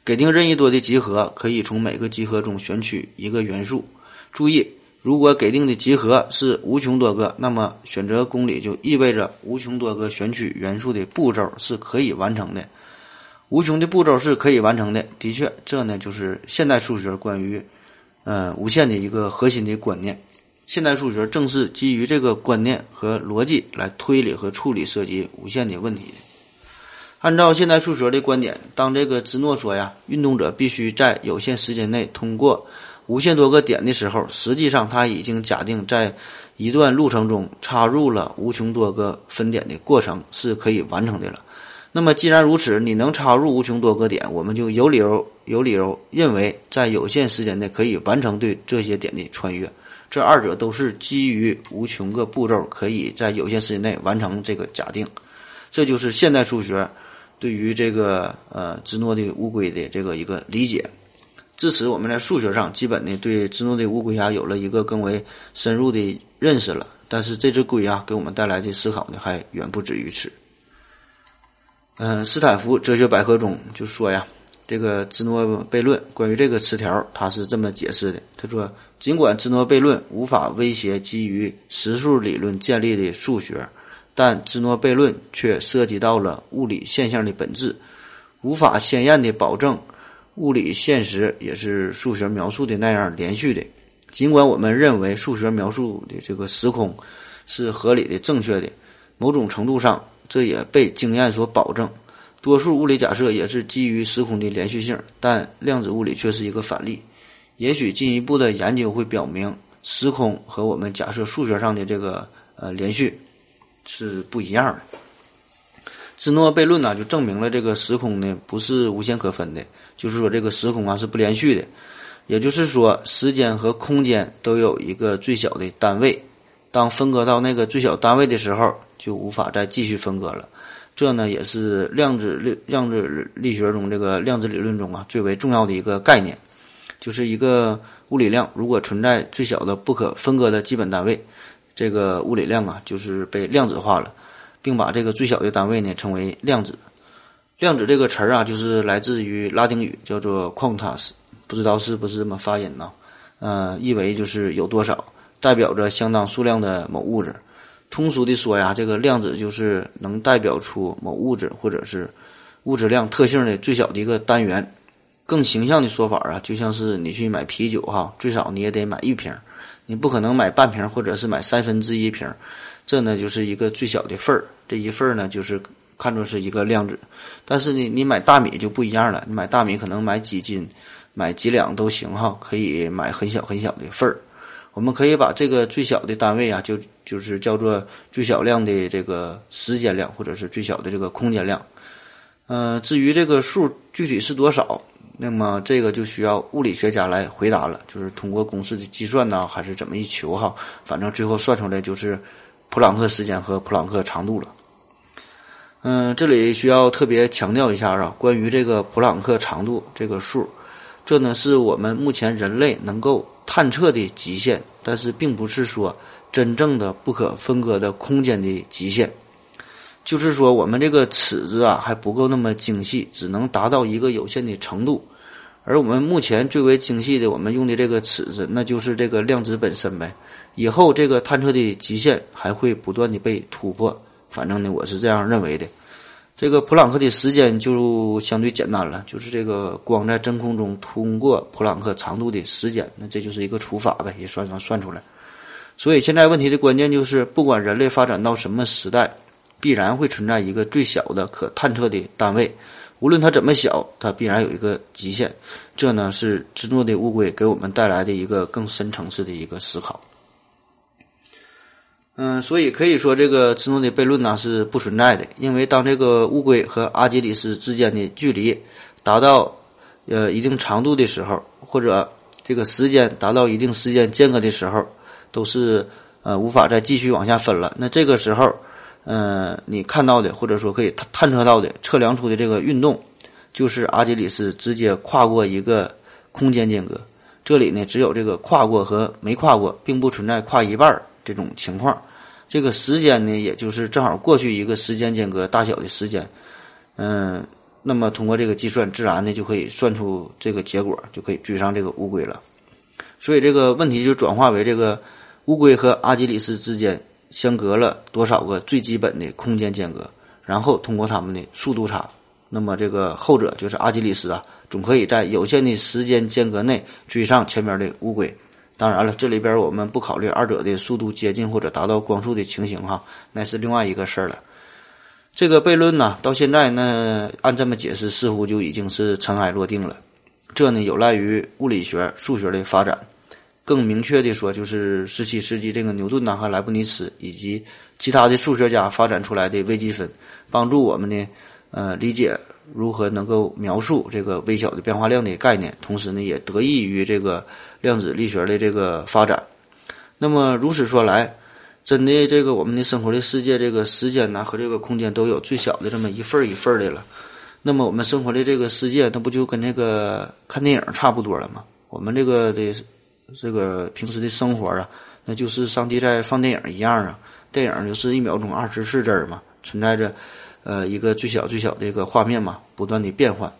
给定任意多的集合，可以从每个集合中选取一个元素。注意，如果给定的集合是无穷多个，那么选择公理就意味着无穷多个选取元素的步骤是可以完成的。无穷的步骤是可以完成的，的确，这呢就是现代数学关于。嗯，无限的一个核心的观念，现代数学正是基于这个观念和逻辑来推理和处理涉及无限的问题。按照现代数学的观点，当这个芝诺说呀，运动者必须在有限时间内通过无限多个点的时候，实际上他已经假定在一段路程中插入了无穷多个分点的过程是可以完成的了。那么既然如此，你能插入无穷多个点，我们就有理由有理由认为，在有限时间内可以完成对这些点的穿越。这二者都是基于无穷个步骤可以在有限时间内完成这个假定。这就是现代数学对于这个呃芝诺的乌龟的这个一个理解。至此，我们在数学上基本呢对芝诺的乌龟啊有了一个更为深入的认识了。但是这只龟啊给我们带来的思考呢还远不止于此。嗯，斯坦福哲学百科中就说呀，这个芝诺悖论关于这个词条，他是这么解释的：他说，尽管芝诺悖论无法威胁基于实数理论建立的数学，但芝诺悖论却涉及到了物理现象的本质，无法鲜艳的保证物理现实也是数学描述的那样连续的。尽管我们认为数学描述的这个时空是合理的、正确的，某种程度上。这也被经验所保证。多数物理假设也是基于时空的连续性，但量子物理却是一个反例。也许进一步的研究会表明，时空和我们假设数学上的这个呃连续是不一样的。芝诺悖论呢，就证明了这个时空呢不是无限可分的，就是说这个时空啊是不连续的，也就是说时间和空间都有一个最小的单位，当分割到那个最小单位的时候，就无法再继续分割了。这呢也是量子力量子力学中这个量子理论中啊最为重要的一个概念，就是一个物理量如果存在最小的不可分割的基本单位，这个物理量啊就是被量子化了。并把这个最小的单位呢称为量子。量子这个词儿啊，就是来自于拉丁语，叫做 quantas，不知道是不是这么发音呢？呃，意为就是有多少，代表着相当数量的某物质。通俗的说呀，这个量子就是能代表出某物质或者是物质量特性的最小的一个单元。更形象的说法啊，就像是你去买啤酒哈，最少你也得买一瓶，你不可能买半瓶或者是买三分之一瓶。这呢就是一个最小的份儿，这一份儿呢就是看作是一个量子，但是呢你买大米就不一样了，你买大米可能买几斤、买几两都行哈，可以买很小很小的份儿。我们可以把这个最小的单位啊，就就是叫做最小量的这个时间量，或者是最小的这个空间量。嗯，至于这个数具体是多少，那么这个就需要物理学家来回答了，就是通过公式的计算呢，还是怎么一求哈，反正最后算出来就是。普朗克时间和普朗克长度了。嗯，这里需要特别强调一下啊，关于这个普朗克长度这个数，这呢是我们目前人类能够探测的极限，但是并不是说真正的不可分割的空间的极限。就是说，我们这个尺子啊还不够那么精细，只能达到一个有限的程度。而我们目前最为精细的，我们用的这个尺子，那就是这个量子本身呗。以后这个探测的极限还会不断的被突破，反正呢，我是这样认为的。这个普朗克的时间就相对简单了，就是这个光在真空中通过普朗克长度的时间，那这就是一个除法呗，也算能算出来。所以现在问题的关键就是，不管人类发展到什么时代，必然会存在一个最小的可探测的单位。无论它怎么小，它必然有一个极限。这呢是芝诺的乌龟给我们带来的一个更深层次的一个思考。嗯，所以可以说这个芝诺的悖论呢是不存在的，因为当这个乌龟和阿基里斯之间的距离达到呃一定长度的时候，或者这个时间达到一定时间间隔的时候，都是呃无法再继续往下分了。那这个时候。嗯，你看到的或者说可以探探测到的、测量出的这个运动，就是阿基里斯直接跨过一个空间间隔。这里呢，只有这个跨过和没跨过，并不存在跨一半这种情况。这个时间呢，也就是正好过去一个时间间隔大小的时间。嗯，那么通过这个计算，自然呢就可以算出这个结果，就可以追上这个乌龟了。所以这个问题就转化为这个乌龟和阿基里斯之间。相隔了多少个最基本的空间间隔，然后通过它们的速度差，那么这个后者就是阿基里斯啊，总可以在有限的时间间隔内追上前面的乌龟。当然了，这里边我们不考虑二者的速度接近或者达到光速的情形哈，那是另外一个事儿了。这个悖论呢，到现在呢，按这么解释，似乎就已经是尘埃落定了。这呢，有赖于物理学、数学的发展。更明确的说，就是十七世纪这个牛顿呐和莱布尼茨以及其他的数学家发展出来的微积分，帮助我们呢，呃，理解如何能够描述这个微小的变化量的概念，同时呢，也得益于这个量子力学的这个发展。那么如此说来，真的这个我们的生活的世界，这个时间呐和这个空间都有最小的这么一份儿一份儿的了。那么我们生活的这个世界，那不就跟那个看电影差不多了吗？我们这个的。这个平时的生活啊，那就是上帝在放电影一样啊。电影就是一秒钟二十四帧嘛，存在着呃一个最小最小的一个画面嘛，不断的变换。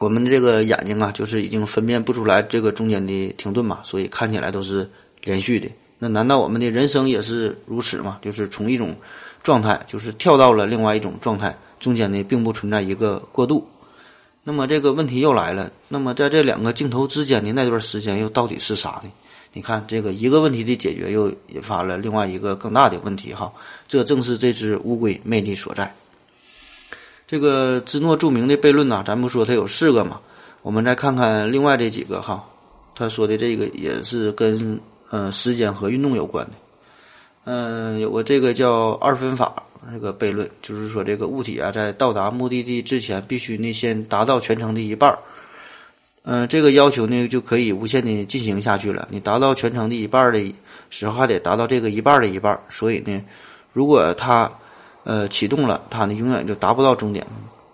我们的这个眼睛啊，就是已经分辨不出来这个中间的停顿嘛，所以看起来都是连续的。那难道我们的人生也是如此吗？就是从一种状态，就是跳到了另外一种状态，中间呢并不存在一个过渡。那么这个问题又来了，那么在这两个镜头之间的那段时间又到底是啥呢？你看这个一个问题的解决，又引发了另外一个更大的问题哈。这正是这只乌龟魅力所在。这个芝诺著名的悖论呐，咱不说它有四个嘛，我们再看看另外这几个哈。他说的这个也是跟呃时间和运动有关的。嗯，有个这个叫二分法，这个悖论，就是说这个物体啊，在到达目的地之前，必须呢先达到全程的一半儿嗯，这个要求呢就可以无限的进行下去了。你达到全程的一半的时候，还得达到这个一半的一半。所以呢，如果它呃启动了，它呢永远就达不到终点，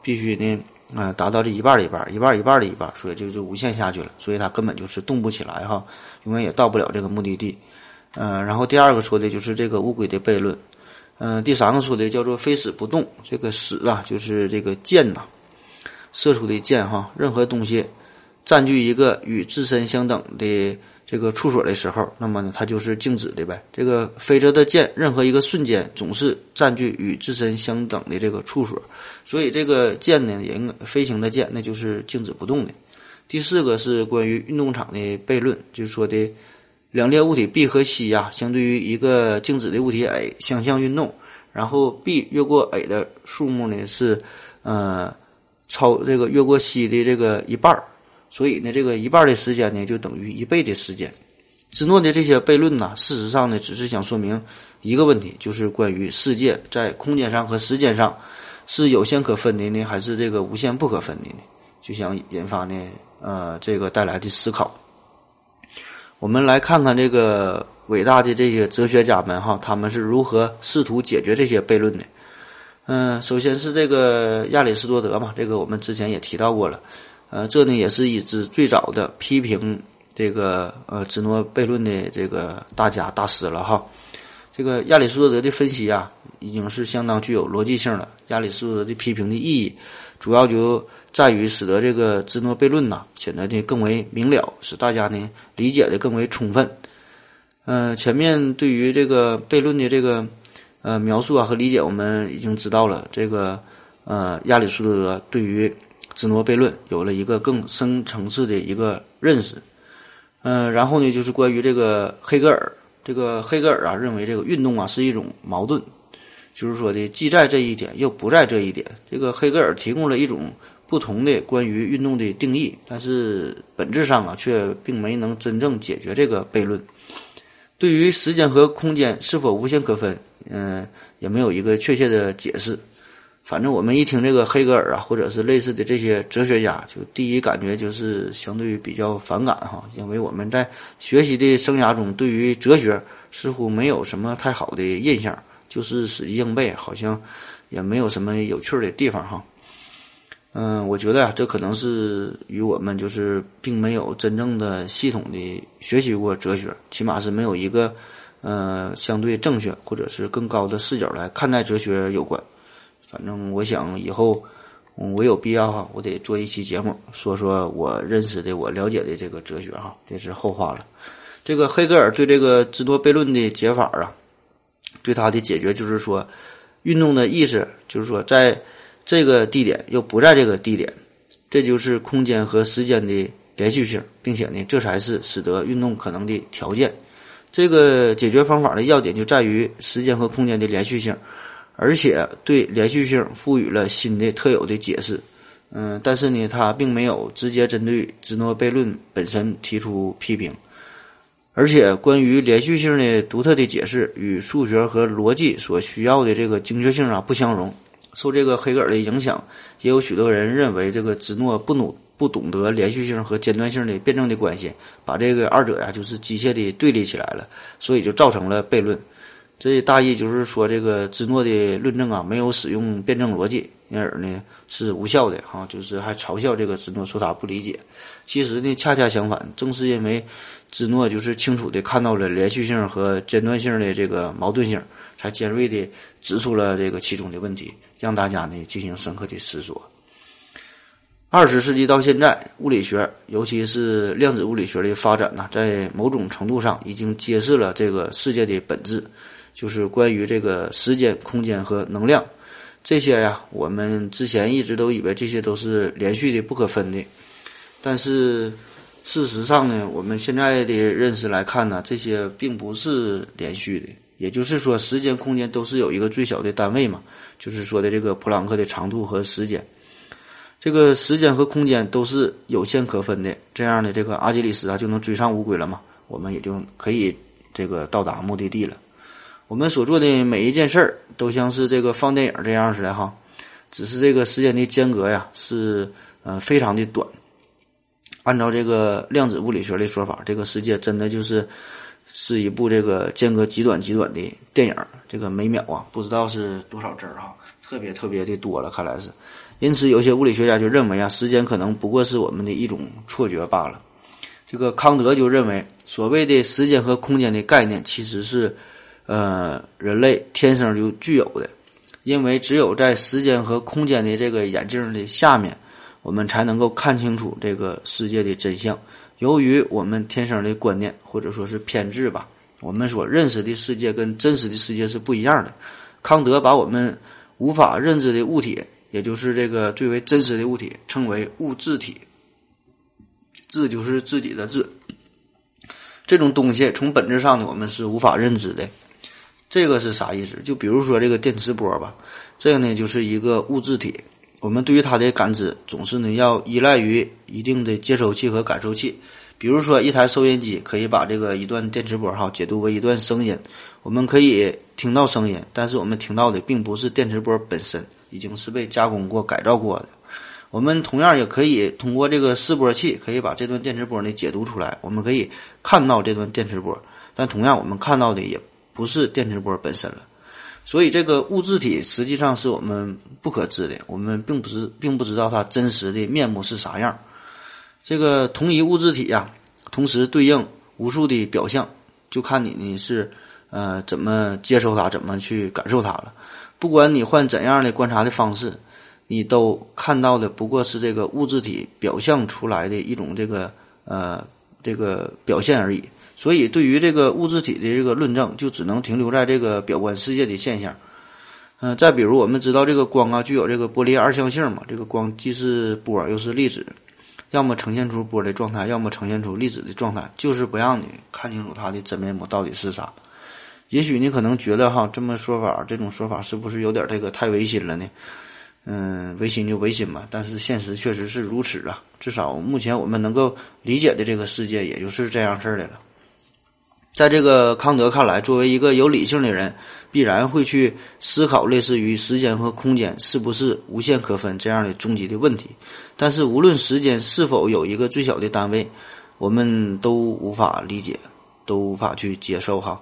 必须呢啊达到这一半的一半，一半一半的一半，所以就就无限下去了。所以它根本就是动不起来哈，永远也到不了这个目的地。嗯，然后第二个说的就是这个乌龟的悖论。嗯，第三个说的叫做非死不动。这个死啊，就是这个箭呐，射出的箭哈，任何东西。占据一个与自身相等的这个处所的时候，那么呢，它就是静止的呗。这个飞着的箭，任何一个瞬间总是占据与自身相等的这个处所，所以这个箭呢，也飞行的箭，那就是静止不动的。第四个是关于运动场的悖论，就是说的两列物体 B 和 C 呀，相对于一个静止的物体 A 相向运动，然后 B 越过 A 的数目呢是呃超这个越过 C 的这个一半儿。所以呢，这个一半的时间呢，就等于一倍的时间。芝诺的这些悖论呢，事实上呢，只是想说明一个问题，就是关于世界在空间上和时间上是有限可分的呢，还是这个无限不可分的呢？就想引发呢，呃，这个带来的思考。我们来看看这个伟大的这些哲学家们哈，他们是如何试图解决这些悖论的。嗯，首先是这个亚里士多德嘛，这个我们之前也提到过了。呃，这呢也是一支最早的批评这个呃芝诺悖论的这个大家大师了哈。这个亚里士多德的分析啊，已经是相当具有逻辑性了。亚里士多德的批评的意义，主要就在于使得这个芝诺悖论呐显得呢更为明了，使大家呢理解的更为充分。嗯，前面对于这个悖论的这个呃描述啊和理解，我们已经知道了。这个呃亚里士多德对于芝诺悖论有了一个更深层次的一个认识，嗯，然后呢，就是关于这个黑格尔，这个黑格尔啊，认为这个运动啊是一种矛盾，就是说的既在这一点又不在这一点。这个黑格尔提供了一种不同的关于运动的定义，但是本质上啊却并没能真正解决这个悖论。对于时间和空间是否无限可分，嗯，也没有一个确切的解释。反正我们一听这个黑格尔啊，或者是类似的这些哲学家，就第一感觉就是相对于比较反感哈，因为我们在学习的生涯中，对于哲学似乎没有什么太好的印象，就是死记硬背，好像也没有什么有趣的地方哈。嗯，我觉得啊，这可能是与我们就是并没有真正的系统的学习过哲学，起码是没有一个呃相对正确或者是更高的视角来看待哲学有关。反正我想以后，我有必要哈，我得做一期节目，说说我认识的、我了解的这个哲学哈，这是后话了。这个黑格尔对这个芝诺悖论的解法啊，对他的解决就是说，运动的意思就是说，在这个地点又不在这个地点，这就是空间和时间的连续性，并且呢，这才是使得运动可能的条件。这个解决方法的要点就在于时间和空间的连续性。而且对连续性赋予了新的特有的解释，嗯，但是呢，他并没有直接针对芝诺悖论本身提出批评。而且，关于连续性的独特的解释与数学和逻辑所需要的这个精确性啊不相容。受这个黑格尔的影响，也有许多人认为这个芝诺不努不懂得连续性和间断性的辩证的关系，把这个二者呀就是机械的对立起来了，所以就造成了悖论。这大意就是说，这个芝诺的论证啊，没有使用辩证逻辑，因而呢是无效的哈。就是还嘲笑这个芝诺，说他不理解。其实呢，恰恰相反，正是因为芝诺就是清楚的看到了连续性和间断性的这个矛盾性，才尖锐的指出了这个其中的问题，让大家呢进行深刻的思索。二十世纪到现在，物理学，尤其是量子物理学的发展呢，在某种程度上已经揭示了这个世界的本质。就是关于这个时间、空间和能量这些呀，我们之前一直都以为这些都是连续的、不可分的。但是事实上呢，我们现在的认识来看呢，这些并不是连续的。也就是说，时间、空间都是有一个最小的单位嘛，就是说的这个普朗克的长度和时间。这个时间和空间都是有限可分的，这样的这个阿基里斯啊就能追上乌龟了嘛，我们也就可以这个到达目的地了。我们所做的每一件事儿，都像是这个放电影这样似的哈，只是这个时间的间隔呀是呃非常的短。按照这个量子物理学的说法，这个世界真的就是是一部这个间隔极短极短的电影，这个每秒啊不知道是多少帧儿哈，特别特别的多了，看来是。因此，有些物理学家就认为啊，时间可能不过是我们的一种错觉罢了。这个康德就认为，所谓的时间和空间的概念，其实是呃人类天生就具有的，因为只有在时间和空间的这个眼镜的下面。我们才能够看清楚这个世界的真相。由于我们天生的观念或者说是偏执吧，我们所认识的世界跟真实的世界是不一样的。康德把我们无法认知的物体，也就是这个最为真实的物体，称为物质体。质就是自己的质。这种东西从本质上呢，我们是无法认知的。这个是啥意思？就比如说这个电磁波吧，这个呢就是一个物质体。我们对于它的感知总是呢要依赖于一定的接收器和感受器，比如说一台收音机可以把这个一段电磁波哈解读为一段声音，我们可以听到声音，但是我们听到的并不是电磁波本身，已经是被加工过、改造过的。我们同样也可以通过这个示波器，可以把这段电磁波呢解读出来，我们可以看到这段电磁波，但同样我们看到的也不是电磁波本身了。所以，这个物质体实际上是我们不可知的，我们并不是并不知道它真实的面目是啥样。这个同一物质体呀，同时对应无数的表象，就看你呢是呃怎么接受它，怎么去感受它了。不管你换怎样的观察的方式，你都看到的不过是这个物质体表象出来的一种这个呃这个表现而已。所以，对于这个物质体的这个论证，就只能停留在这个表观世界的现象。嗯，再比如，我们知道这个光啊，具有这个波粒二象性嘛。这个光既是波又是粒子，要么呈现出波的状态，要么呈现出粒子的状态，就是不让你看清楚它的真面目到底是啥。也许你可能觉得哈，这么说法，这种说法是不是有点这个太违心了呢？嗯，违心就违心吧。但是现实确实是如此啊。至少目前我们能够理解的这个世界，也就是这样事儿的了。在这个康德看来，作为一个有理性的人，必然会去思考类似于时间和空间是不是无限可分这样的终极的问题。但是，无论时间是否有一个最小的单位，我们都无法理解，都无法去接受哈。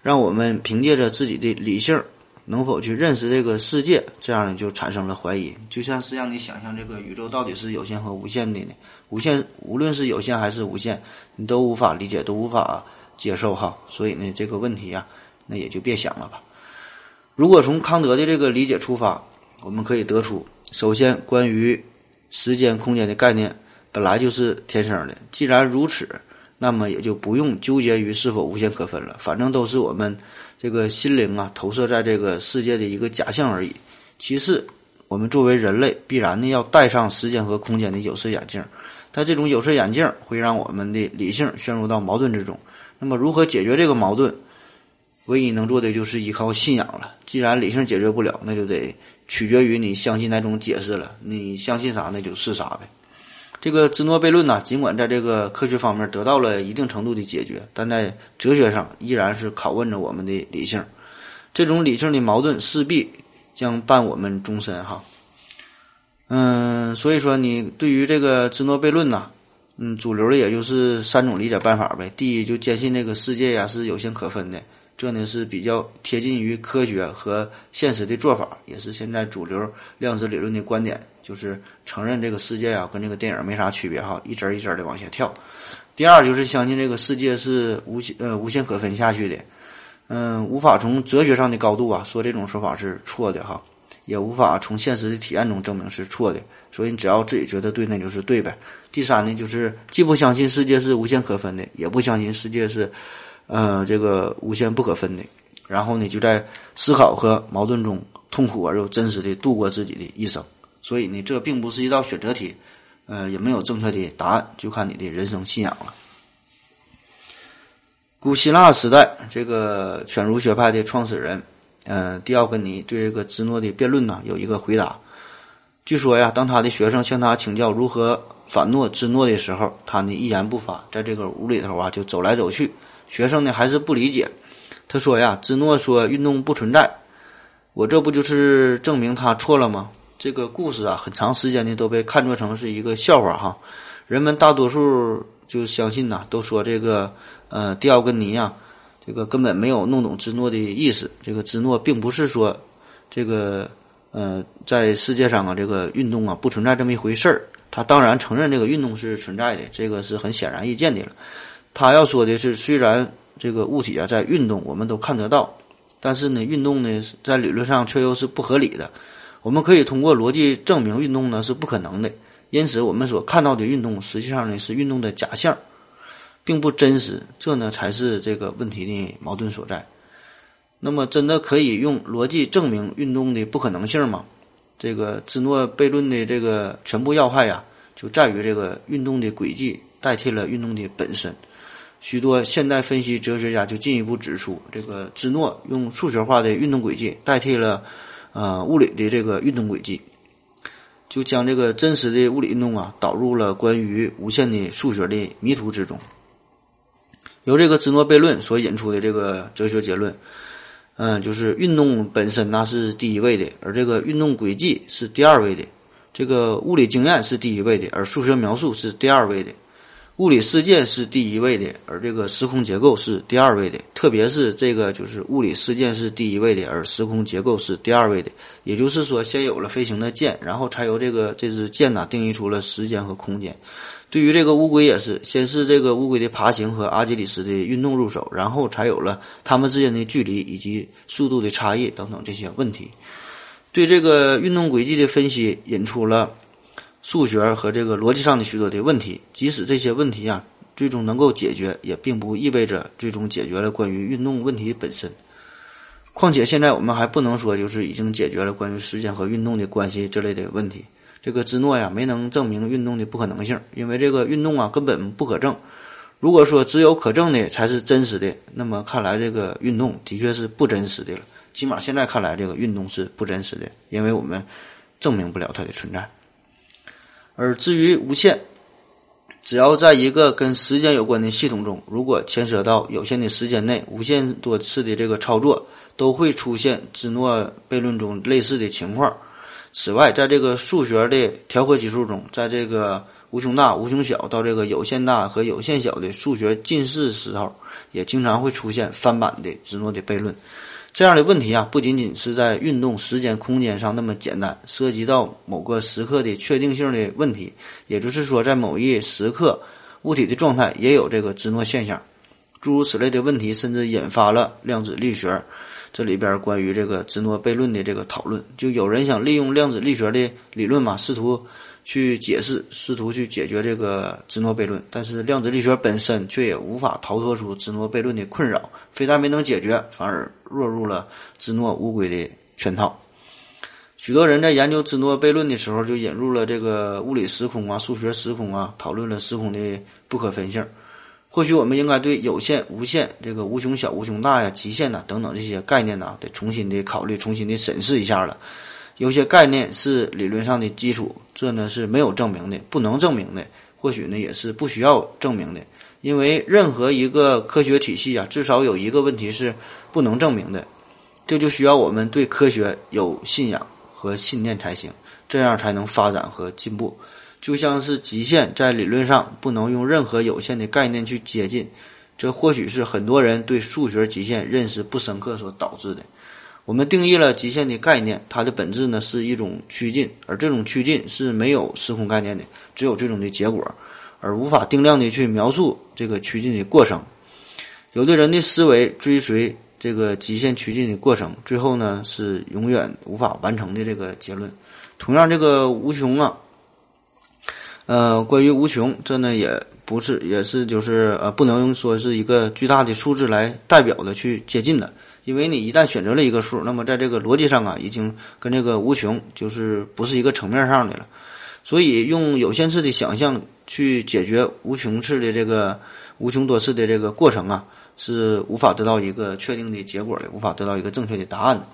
让我们凭借着自己的理性，能否去认识这个世界，这样呢就产生了怀疑。就像是让你想象这个宇宙到底是有限和无限的呢？无限，无论是有限还是无限，你都无法理解，都无法。接受哈，所以呢，这个问题呀，那也就别想了吧。如果从康德的这个理解出发，我们可以得出：首先，关于时间、空间的概念本来就是天生的。既然如此，那么也就不用纠结于是否无限可分了。反正都是我们这个心灵啊投射在这个世界的一个假象而已。其次，我们作为人类，必然呢要戴上时间和空间的有色眼镜。但这种有色眼镜会让我们的理性陷入到矛盾之中。那么，如何解决这个矛盾？唯一能做的就是依靠信仰了。既然理性解决不了，那就得取决于你相信哪种解释了。你相信啥，那就是啥呗。这个芝诺悖论呢，尽管在这个科学方面得到了一定程度的解决，但在哲学上依然是拷问着我们的理性。这种理性的矛盾势必将伴我们终身哈。嗯，所以说你对于这个芝诺悖论呢？嗯，主流的也就是三种理解办法呗。第一，就坚信这个世界呀是有限可分的，这呢是比较贴近于科学和现实的做法，也是现在主流量子理论的观点，就是承认这个世界啊跟这个电影没啥区别哈，一帧一帧的往下跳。第二，就是相信这个世界是无限呃无限可分下去的，嗯，无法从哲学上的高度啊说这种说法是错的哈。也无法从现实的体验中证明是错的，所以你只要自己觉得对，那就是对呗。第三呢，就是既不相信世界是无限可分的，也不相信世界是，呃，这个无限不可分的。然后呢，就在思考和矛盾中痛苦而又真实的度过自己的一生。所以呢，这并不是一道选择题，呃，也没有正确的答案，就看你的人生信仰了。古希腊时代，这个犬儒学派的创始人。嗯，狄奥根尼对这个芝诺的辩论呢有一个回答。据说呀，当他的学生向他请教如何反诺芝诺的时候，他呢一言不发，在这个屋里头啊就走来走去。学生呢还是不理解。他说呀，芝诺说运动不存在，我这不就是证明他错了吗？这个故事啊，很长时间呢都被看作成是一个笑话哈。人们大多数就相信呐，都说这个呃迪奥根尼呀，这个根本没有弄懂芝诺的意思。这个芝诺并不是说这个呃在世界上啊这个运动啊不存在这么一回事儿。他当然承认这个运动是存在的，这个是很显然易见的了。他要说的是，虽然这个物体啊在运动，我们都看得到。但是呢，运动呢，在理论上却又是不合理的。我们可以通过逻辑证明运动呢是不可能的。因此，我们所看到的运动实际上呢是运动的假象，并不真实。这呢才是这个问题的矛盾所在。那么，真的可以用逻辑证明运动的不可能性吗？这个芝诺悖论的这个全部要害呀，就在于这个运动的轨迹代替了运动的本身。许多现代分析哲学家就进一步指出，这个芝诺用数学化的运动轨迹代替了，呃，物理的这个运动轨迹，就将这个真实的物理运动啊导入了关于无限的数学的迷途之中。由这个芝诺悖论所引出的这个哲学结论，嗯，就是运动本身那是第一位的，而这个运动轨迹是第二位的；这个物理经验是第一位的，而数学描述是第二位的。物理事件是第一位的，而这个时空结构是第二位的。特别是这个，就是物理事件是第一位的，而时空结构是第二位的。也就是说，先有了飞行的箭，然后才由这个这支箭呐定义出了时间和空间。对于这个乌龟也是，先是这个乌龟的爬行和阿基里斯的运动入手，然后才有了它们之间的距离以及速度的差异等等这些问题。对这个运动轨迹的分析，引出了。数学和这个逻辑上的许多的问题，即使这些问题啊最终能够解决，也并不意味着最终解决了关于运动问题本身。况且现在我们还不能说就是已经解决了关于时间和运动的关系之类的问题。这个芝诺呀没能证明运动的不可能性，因为这个运动啊根本不可证。如果说只有可证的才是真实的，那么看来这个运动的确是不真实的了。起码现在看来，这个运动是不真实的，因为我们证明不了它的存在。而至于无限，只要在一个跟时间有关的系统中，如果牵涉到有限的时间内无限多次的这个操作，都会出现芝诺悖论中类似的情况。此外，在这个数学的调和级数中，在这个无穷大、无穷小到这个有限大和有限小的数学近似时候，也经常会出现翻版的芝诺的悖论。这样的问题啊，不仅仅是在运动时间、空间上那么简单，涉及到某个时刻的确定性的问题。也就是说，在某一时刻，物体的状态也有这个芝诺现象。诸如此类的问题，甚至引发了量子力学这里边关于这个芝诺悖论的这个讨论。就有人想利用量子力学的理论嘛，试图。去解释，试图去解决这个芝诺悖论，但是量子力学本身却也无法逃脱出芝诺悖论的困扰，非但没能解决，反而落入了芝诺乌龟的圈套。许多人在研究芝诺悖论的时候，就引入了这个物理时空啊、数学时空啊，讨论了时空的不可分性。或许我们应该对有限、无限、这个无穷小、无穷大呀、极限呐等等这些概念呐，得重新的考虑、重新的审视一下了。有些概念是理论上的基础，这呢是没有证明的，不能证明的，或许呢也是不需要证明的，因为任何一个科学体系啊，至少有一个问题是不能证明的，这就需要我们对科学有信仰和信念才行，这样才能发展和进步。就像是极限在理论上不能用任何有限的概念去接近，这或许是很多人对数学极限认识不深刻所导致的。我们定义了极限的概念，它的本质呢是一种趋近，而这种趋近是没有时空概念的，只有最终的结果，而无法定量的去描述这个趋近的过程。有的人的思维追随这个极限趋近的过程，最后呢是永远无法完成的这个结论。同样，这个无穷啊，呃，关于无穷，这呢也不是，也是就是呃，不能说是一个巨大的数字来代表的去接近的。因为你一旦选择了一个数，那么在这个逻辑上啊，已经跟这个无穷就是不是一个层面上的了。所以用有限次的想象去解决无穷次的这个无穷多次的这个过程啊，是无法得到一个确定的结果的，无法得到一个正确的答案的。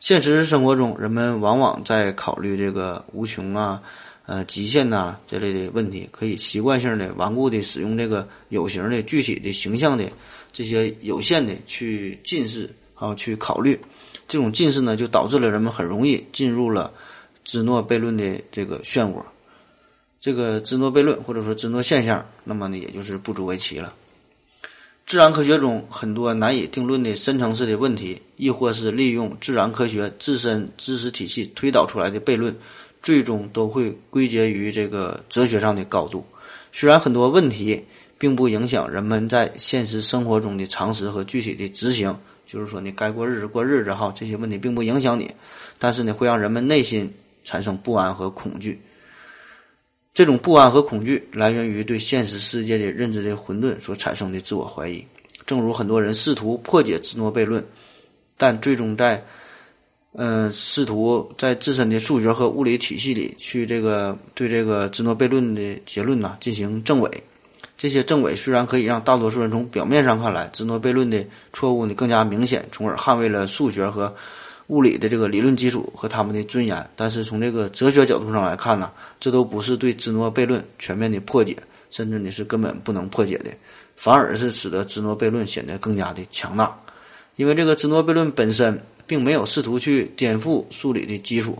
现实生活中，人们往往在考虑这个无穷啊、呃极限呐这类的问题，可以习惯性的顽固的使用这个有形的具体的形象的这些有限的去近似。啊，去考虑，这种近视呢，就导致了人们很容易进入了芝诺悖论的这个漩涡。这个芝诺悖论或者说芝诺现象，那么呢，也就是不足为奇了。自然科学中很多难以定论的深层次的问题，亦或是利用自然科学自身知识体系推导出来的悖论，最终都会归结于这个哲学上的高度。虽然很多问题并不影响人们在现实生活中的常识和具体的执行，就是说你该过日子过日子哈，这些问题并不影响你，但是呢，会让人们内心产生不安和恐惧。这种不安和恐惧来源于对现实世界的认知的混沌所产生的自我怀疑。正如很多人试图破解芝诺悖论，但最终在，嗯，试图在自身的数学和物理体系里去这个对这个芝诺悖论的结论呐进行证伪。这些证伪虽然可以让大多数人从表面上看来芝诺悖论的错误呢更加明显，从而捍卫了数学和。物理的这个理论基础和他们的尊严，但是从这个哲学角度上来看呢，这都不是对芝诺悖论全面的破解，甚至呢是根本不能破解的，反而是使得芝诺悖论显得更加的强大。因为这个芝诺悖论本身并没有试图去颠覆数理的基础，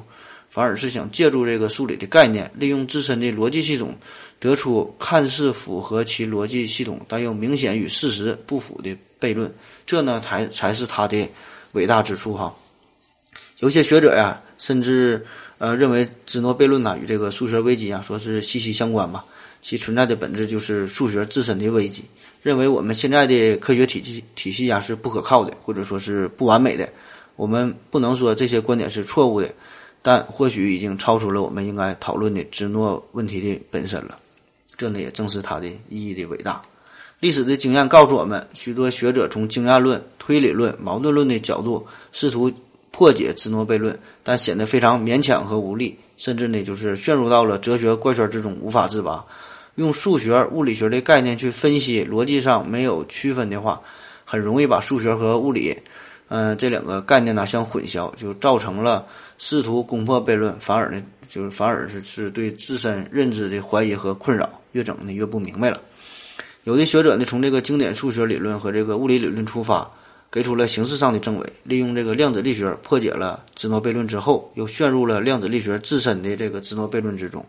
反而是想借助这个数理的概念，利用自身的逻辑系统，得出看似符合其逻辑系统，但又明显与事实不符的悖论。这呢才才是他的伟大之处哈。有些学者呀，甚至呃认为芝诺悖论呐与这个数学危机啊说是息息相关吧。其存在的本质就是数学自身的危机。认为我们现在的科学体系体系呀是不可靠的，或者说是不完美的。我们不能说这些观点是错误的，但或许已经超出了我们应该讨论的芝诺问题的本身了。这呢也正是它的意义的伟大。历史的经验告诉我们，许多学者从经验论、推理论、矛盾论的角度试图。破解芝诺悖论，但显得非常勉强和无力，甚至呢，就是陷入到了哲学怪圈之中无法自拔。用数学、物理学的概念去分析，逻辑上没有区分的话，很容易把数学和物理，嗯，这两个概念呢相混淆，就造成了试图攻破悖论，反而呢，就是反而是是对自身认知的怀疑和困扰，越整呢越不明白了。有的学者呢，从这个经典数学理论和这个物理理论出发。给出了形式上的证伪，利用这个量子力学破解了芝诺悖论之后，又陷入了量子力学自身的这个芝诺悖论之中。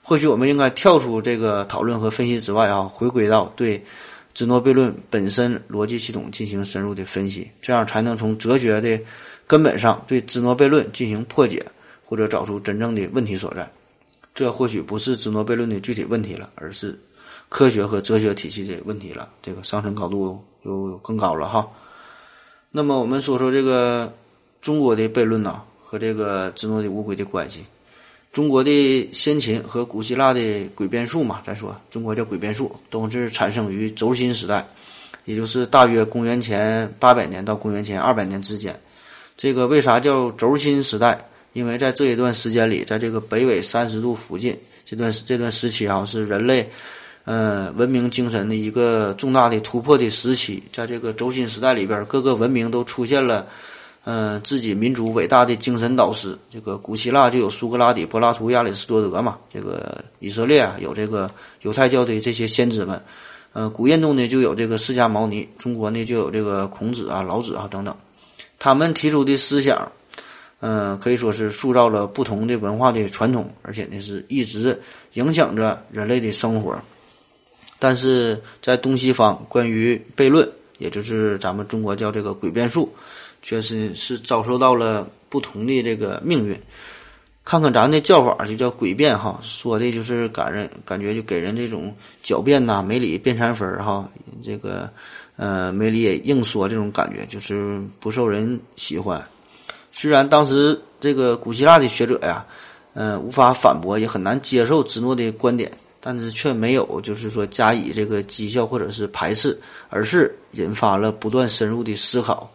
或许我们应该跳出这个讨论和分析之外啊，回归到对芝诺悖论本身逻辑系统进行深入的分析，这样才能从哲学的根本上对芝诺悖论进行破解，或者找出真正的问题所在。这或许不是芝诺悖论的具体问题了，而是科学和哲学体系的问题了。这个上升高度又更高了哈。那么我们说说这个中国的悖论呐和这个芝诺的乌龟的关系。中国的先秦和古希腊的诡辩术嘛，再说中国叫诡辩术，都是产生于轴心时代，也就是大约公元前八百年到公元前二百年之间。这个为啥叫轴心时代？因为在这一段时间里，在这个北纬三十度附近这段这段时期啊，是人类。嗯，文明精神的一个重大的突破的时期，在这个轴心时代里边，各个文明都出现了，嗯，自己民族伟大的精神导师。这个古希腊就有苏格拉底、柏拉图、亚里士多德嘛。这个以色列啊有这个犹太教的这些先知们。嗯，古印度呢就有这个释迦牟尼，中国呢就有这个孔子啊、老子啊等等。他们提出的思想，嗯，可以说是塑造了不同的文化的传统，而且呢是一直影响着人类的生活。但是在东西方，关于悖论，也就是咱们中国叫这个诡辩术，确实是遭受到了不同的这个命运。看看咱的叫法，就叫诡辩哈，说的就是感人，感觉就给人这种狡辩呐、没理辩三分儿哈，这个呃没理也硬说这种感觉，就是不受人喜欢。虽然当时这个古希腊的学者呀，嗯，无法反驳，也很难接受芝诺的观点。但是却没有，就是说加以这个讥笑或者是排斥，而是引发了不断深入的思考。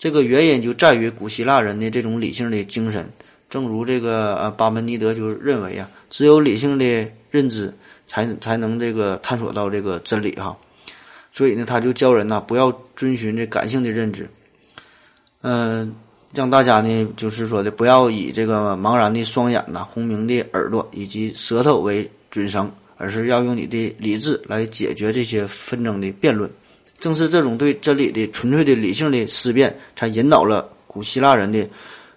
这个原因就在于古希腊人的这种理性的精神。正如这个呃巴门尼德就认为啊，只有理性的认知才才能这个探索到这个真理哈。所以呢，他就教人呐不要遵循这感性的认知，嗯，让大家呢就是说的不要以这个茫然的双眼呐、轰鸣的耳朵以及舌头为准绳。而是要用你的理智来解决这些纷争的辩论，正是这种对真理的纯粹的理性的思辨，才引导了古希腊人的，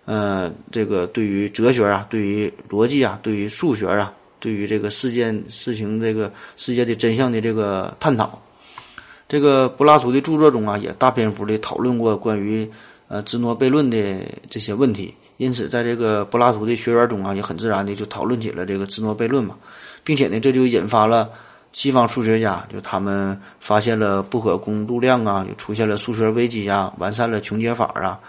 呃，这个对于哲学啊，对于逻辑啊，对于数学啊，对于这个事件事情这个世界的真相的这个探讨。这个柏拉图的著作中啊，也大篇幅的讨论过关于呃芝诺悖论的这些问题。因此，在这个柏拉图的学员中啊，也很自然的就讨论起了这个芝诺悖论嘛，并且呢，这就引发了西方数学家就他们发现了不可公度量啊，又出现了数学危机啊，完善了穷解法啊，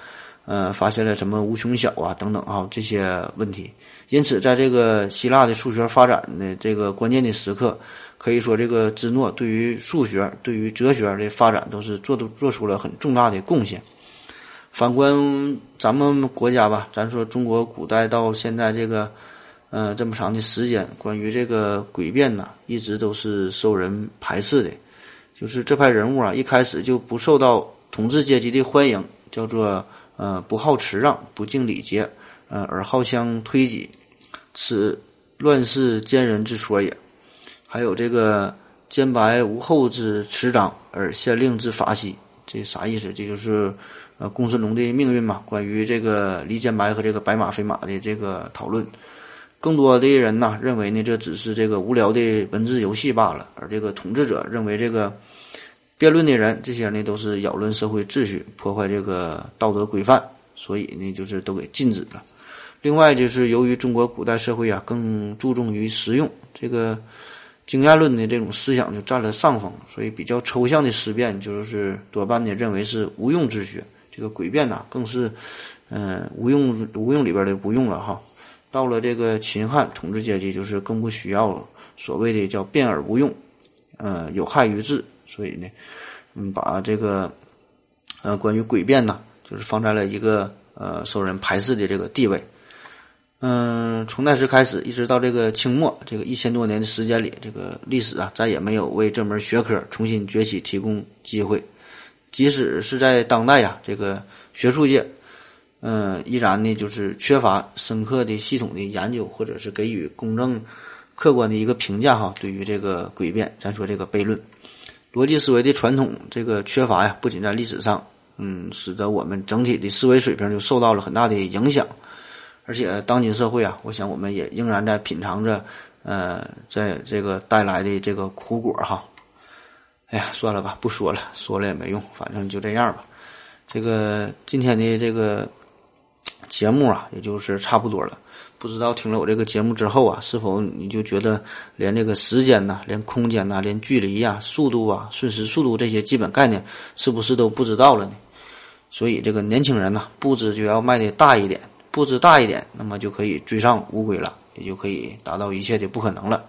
呃，发现了什么无穷小啊等等啊这些问题。因此，在这个希腊的数学发展的这个关键的时刻，可以说这个芝诺对于数学、对于哲学的发展都是做都做出了很重大的贡献。反观咱们国家吧，咱说中国古代到现在这个，呃，这么长的时间，关于这个诡辩呢，一直都是受人排斥的。就是这派人物啊，一开始就不受到统治阶级的欢迎，叫做呃不好辞让，不敬礼节，呃而好相推己，此乱世奸人之说也。还有这个兼白无后之持章，而县令之法西，这啥意思？这就是。呃，公孙龙的命运嘛，关于这个李建白和这个白马非马的这个讨论，更多的人呢认为呢，这只是这个无聊的文字游戏罢了。而这个统治者认为，这个辩论的人，这些呢都是扰乱社会秩序，破坏这个道德规范，所以呢就是都给禁止了。另外就是由于中国古代社会啊更注重于实用，这个。经验论的这种思想就占了上风，所以比较抽象的思辨就是多半的认为是无用之学。这个诡辩呐，更是，嗯，无用无用里边的无用了哈。到了这个秦汉统治阶级，就是更不需要所谓的叫辩而无用，呃，有害于治。所以呢，嗯，把这个，呃，关于诡辩呐，就是放在了一个呃受人排斥的这个地位。嗯，从那时开始，一直到这个清末这个一千多年的时间里，这个历史啊，再也没有为这门学科重新崛起提供机会。即使是在当代呀，这个学术界，嗯，依然呢就是缺乏深刻的系统的研究，或者是给予公正、客观的一个评价哈。对于这个诡辩，咱说这个悖论、逻辑思维的传统这个缺乏呀，不仅在历史上，嗯，使得我们整体的思维水平就受到了很大的影响。而且当今社会啊，我想我们也仍然在品尝着，呃，在这个带来的这个苦果哈。哎呀，算了吧，不说了，说了也没用，反正就这样吧。这个今天的这个节目啊，也就是差不多了。不知道听了我这个节目之后啊，是否你就觉得连这个时间呐、连空间呐、连距离呀、速度啊、瞬时速度这些基本概念，是不是都不知道了呢？所以这个年轻人呐，步子就要迈的大一点。步子大一点，那么就可以追上乌龟了，也就可以达到一切的不可能了。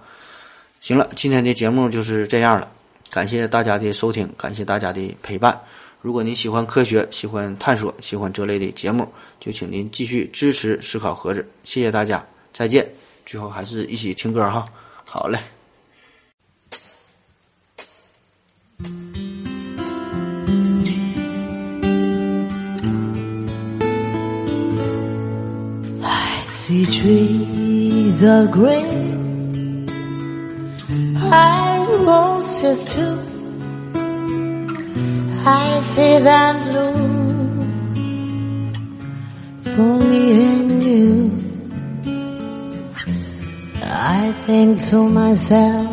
行了，今天的节目就是这样了，感谢大家的收听，感谢大家的陪伴。如果您喜欢科学，喜欢探索，喜欢这类的节目，就请您继续支持思考盒子。谢谢大家，再见。最后还是一起听歌哈，好嘞。I see them blue for me and you. I think to myself,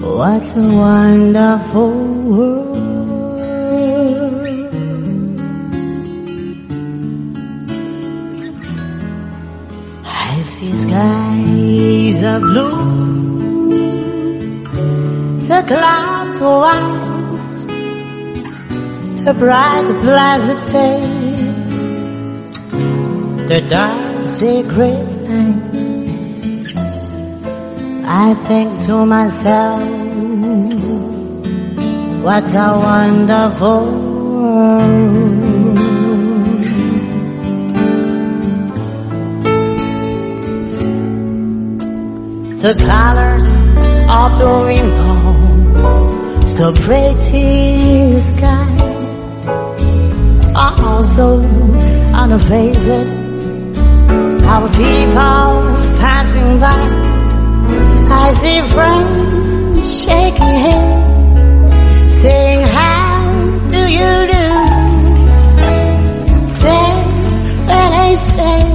what a wonderful world. I see skies are blue, the clouds white, the bright, pleasant day, the dark, secret night. I think to myself, what a wonderful world. the colors of the rainbow, the pretty sky are also on the faces of people passing by. I see friends shaking hands, saying, How do you do? They, when say,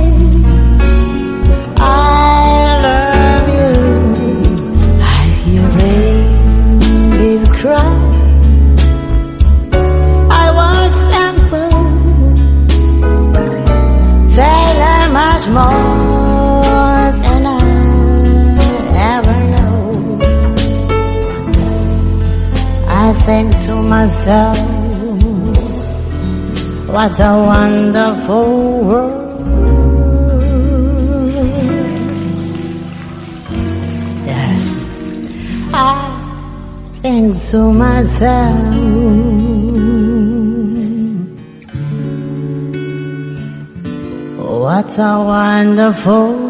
cry. I was simple. They learn much more than I ever know. I think to myself, what a wonderful world. To myself. Oh, what a wonderful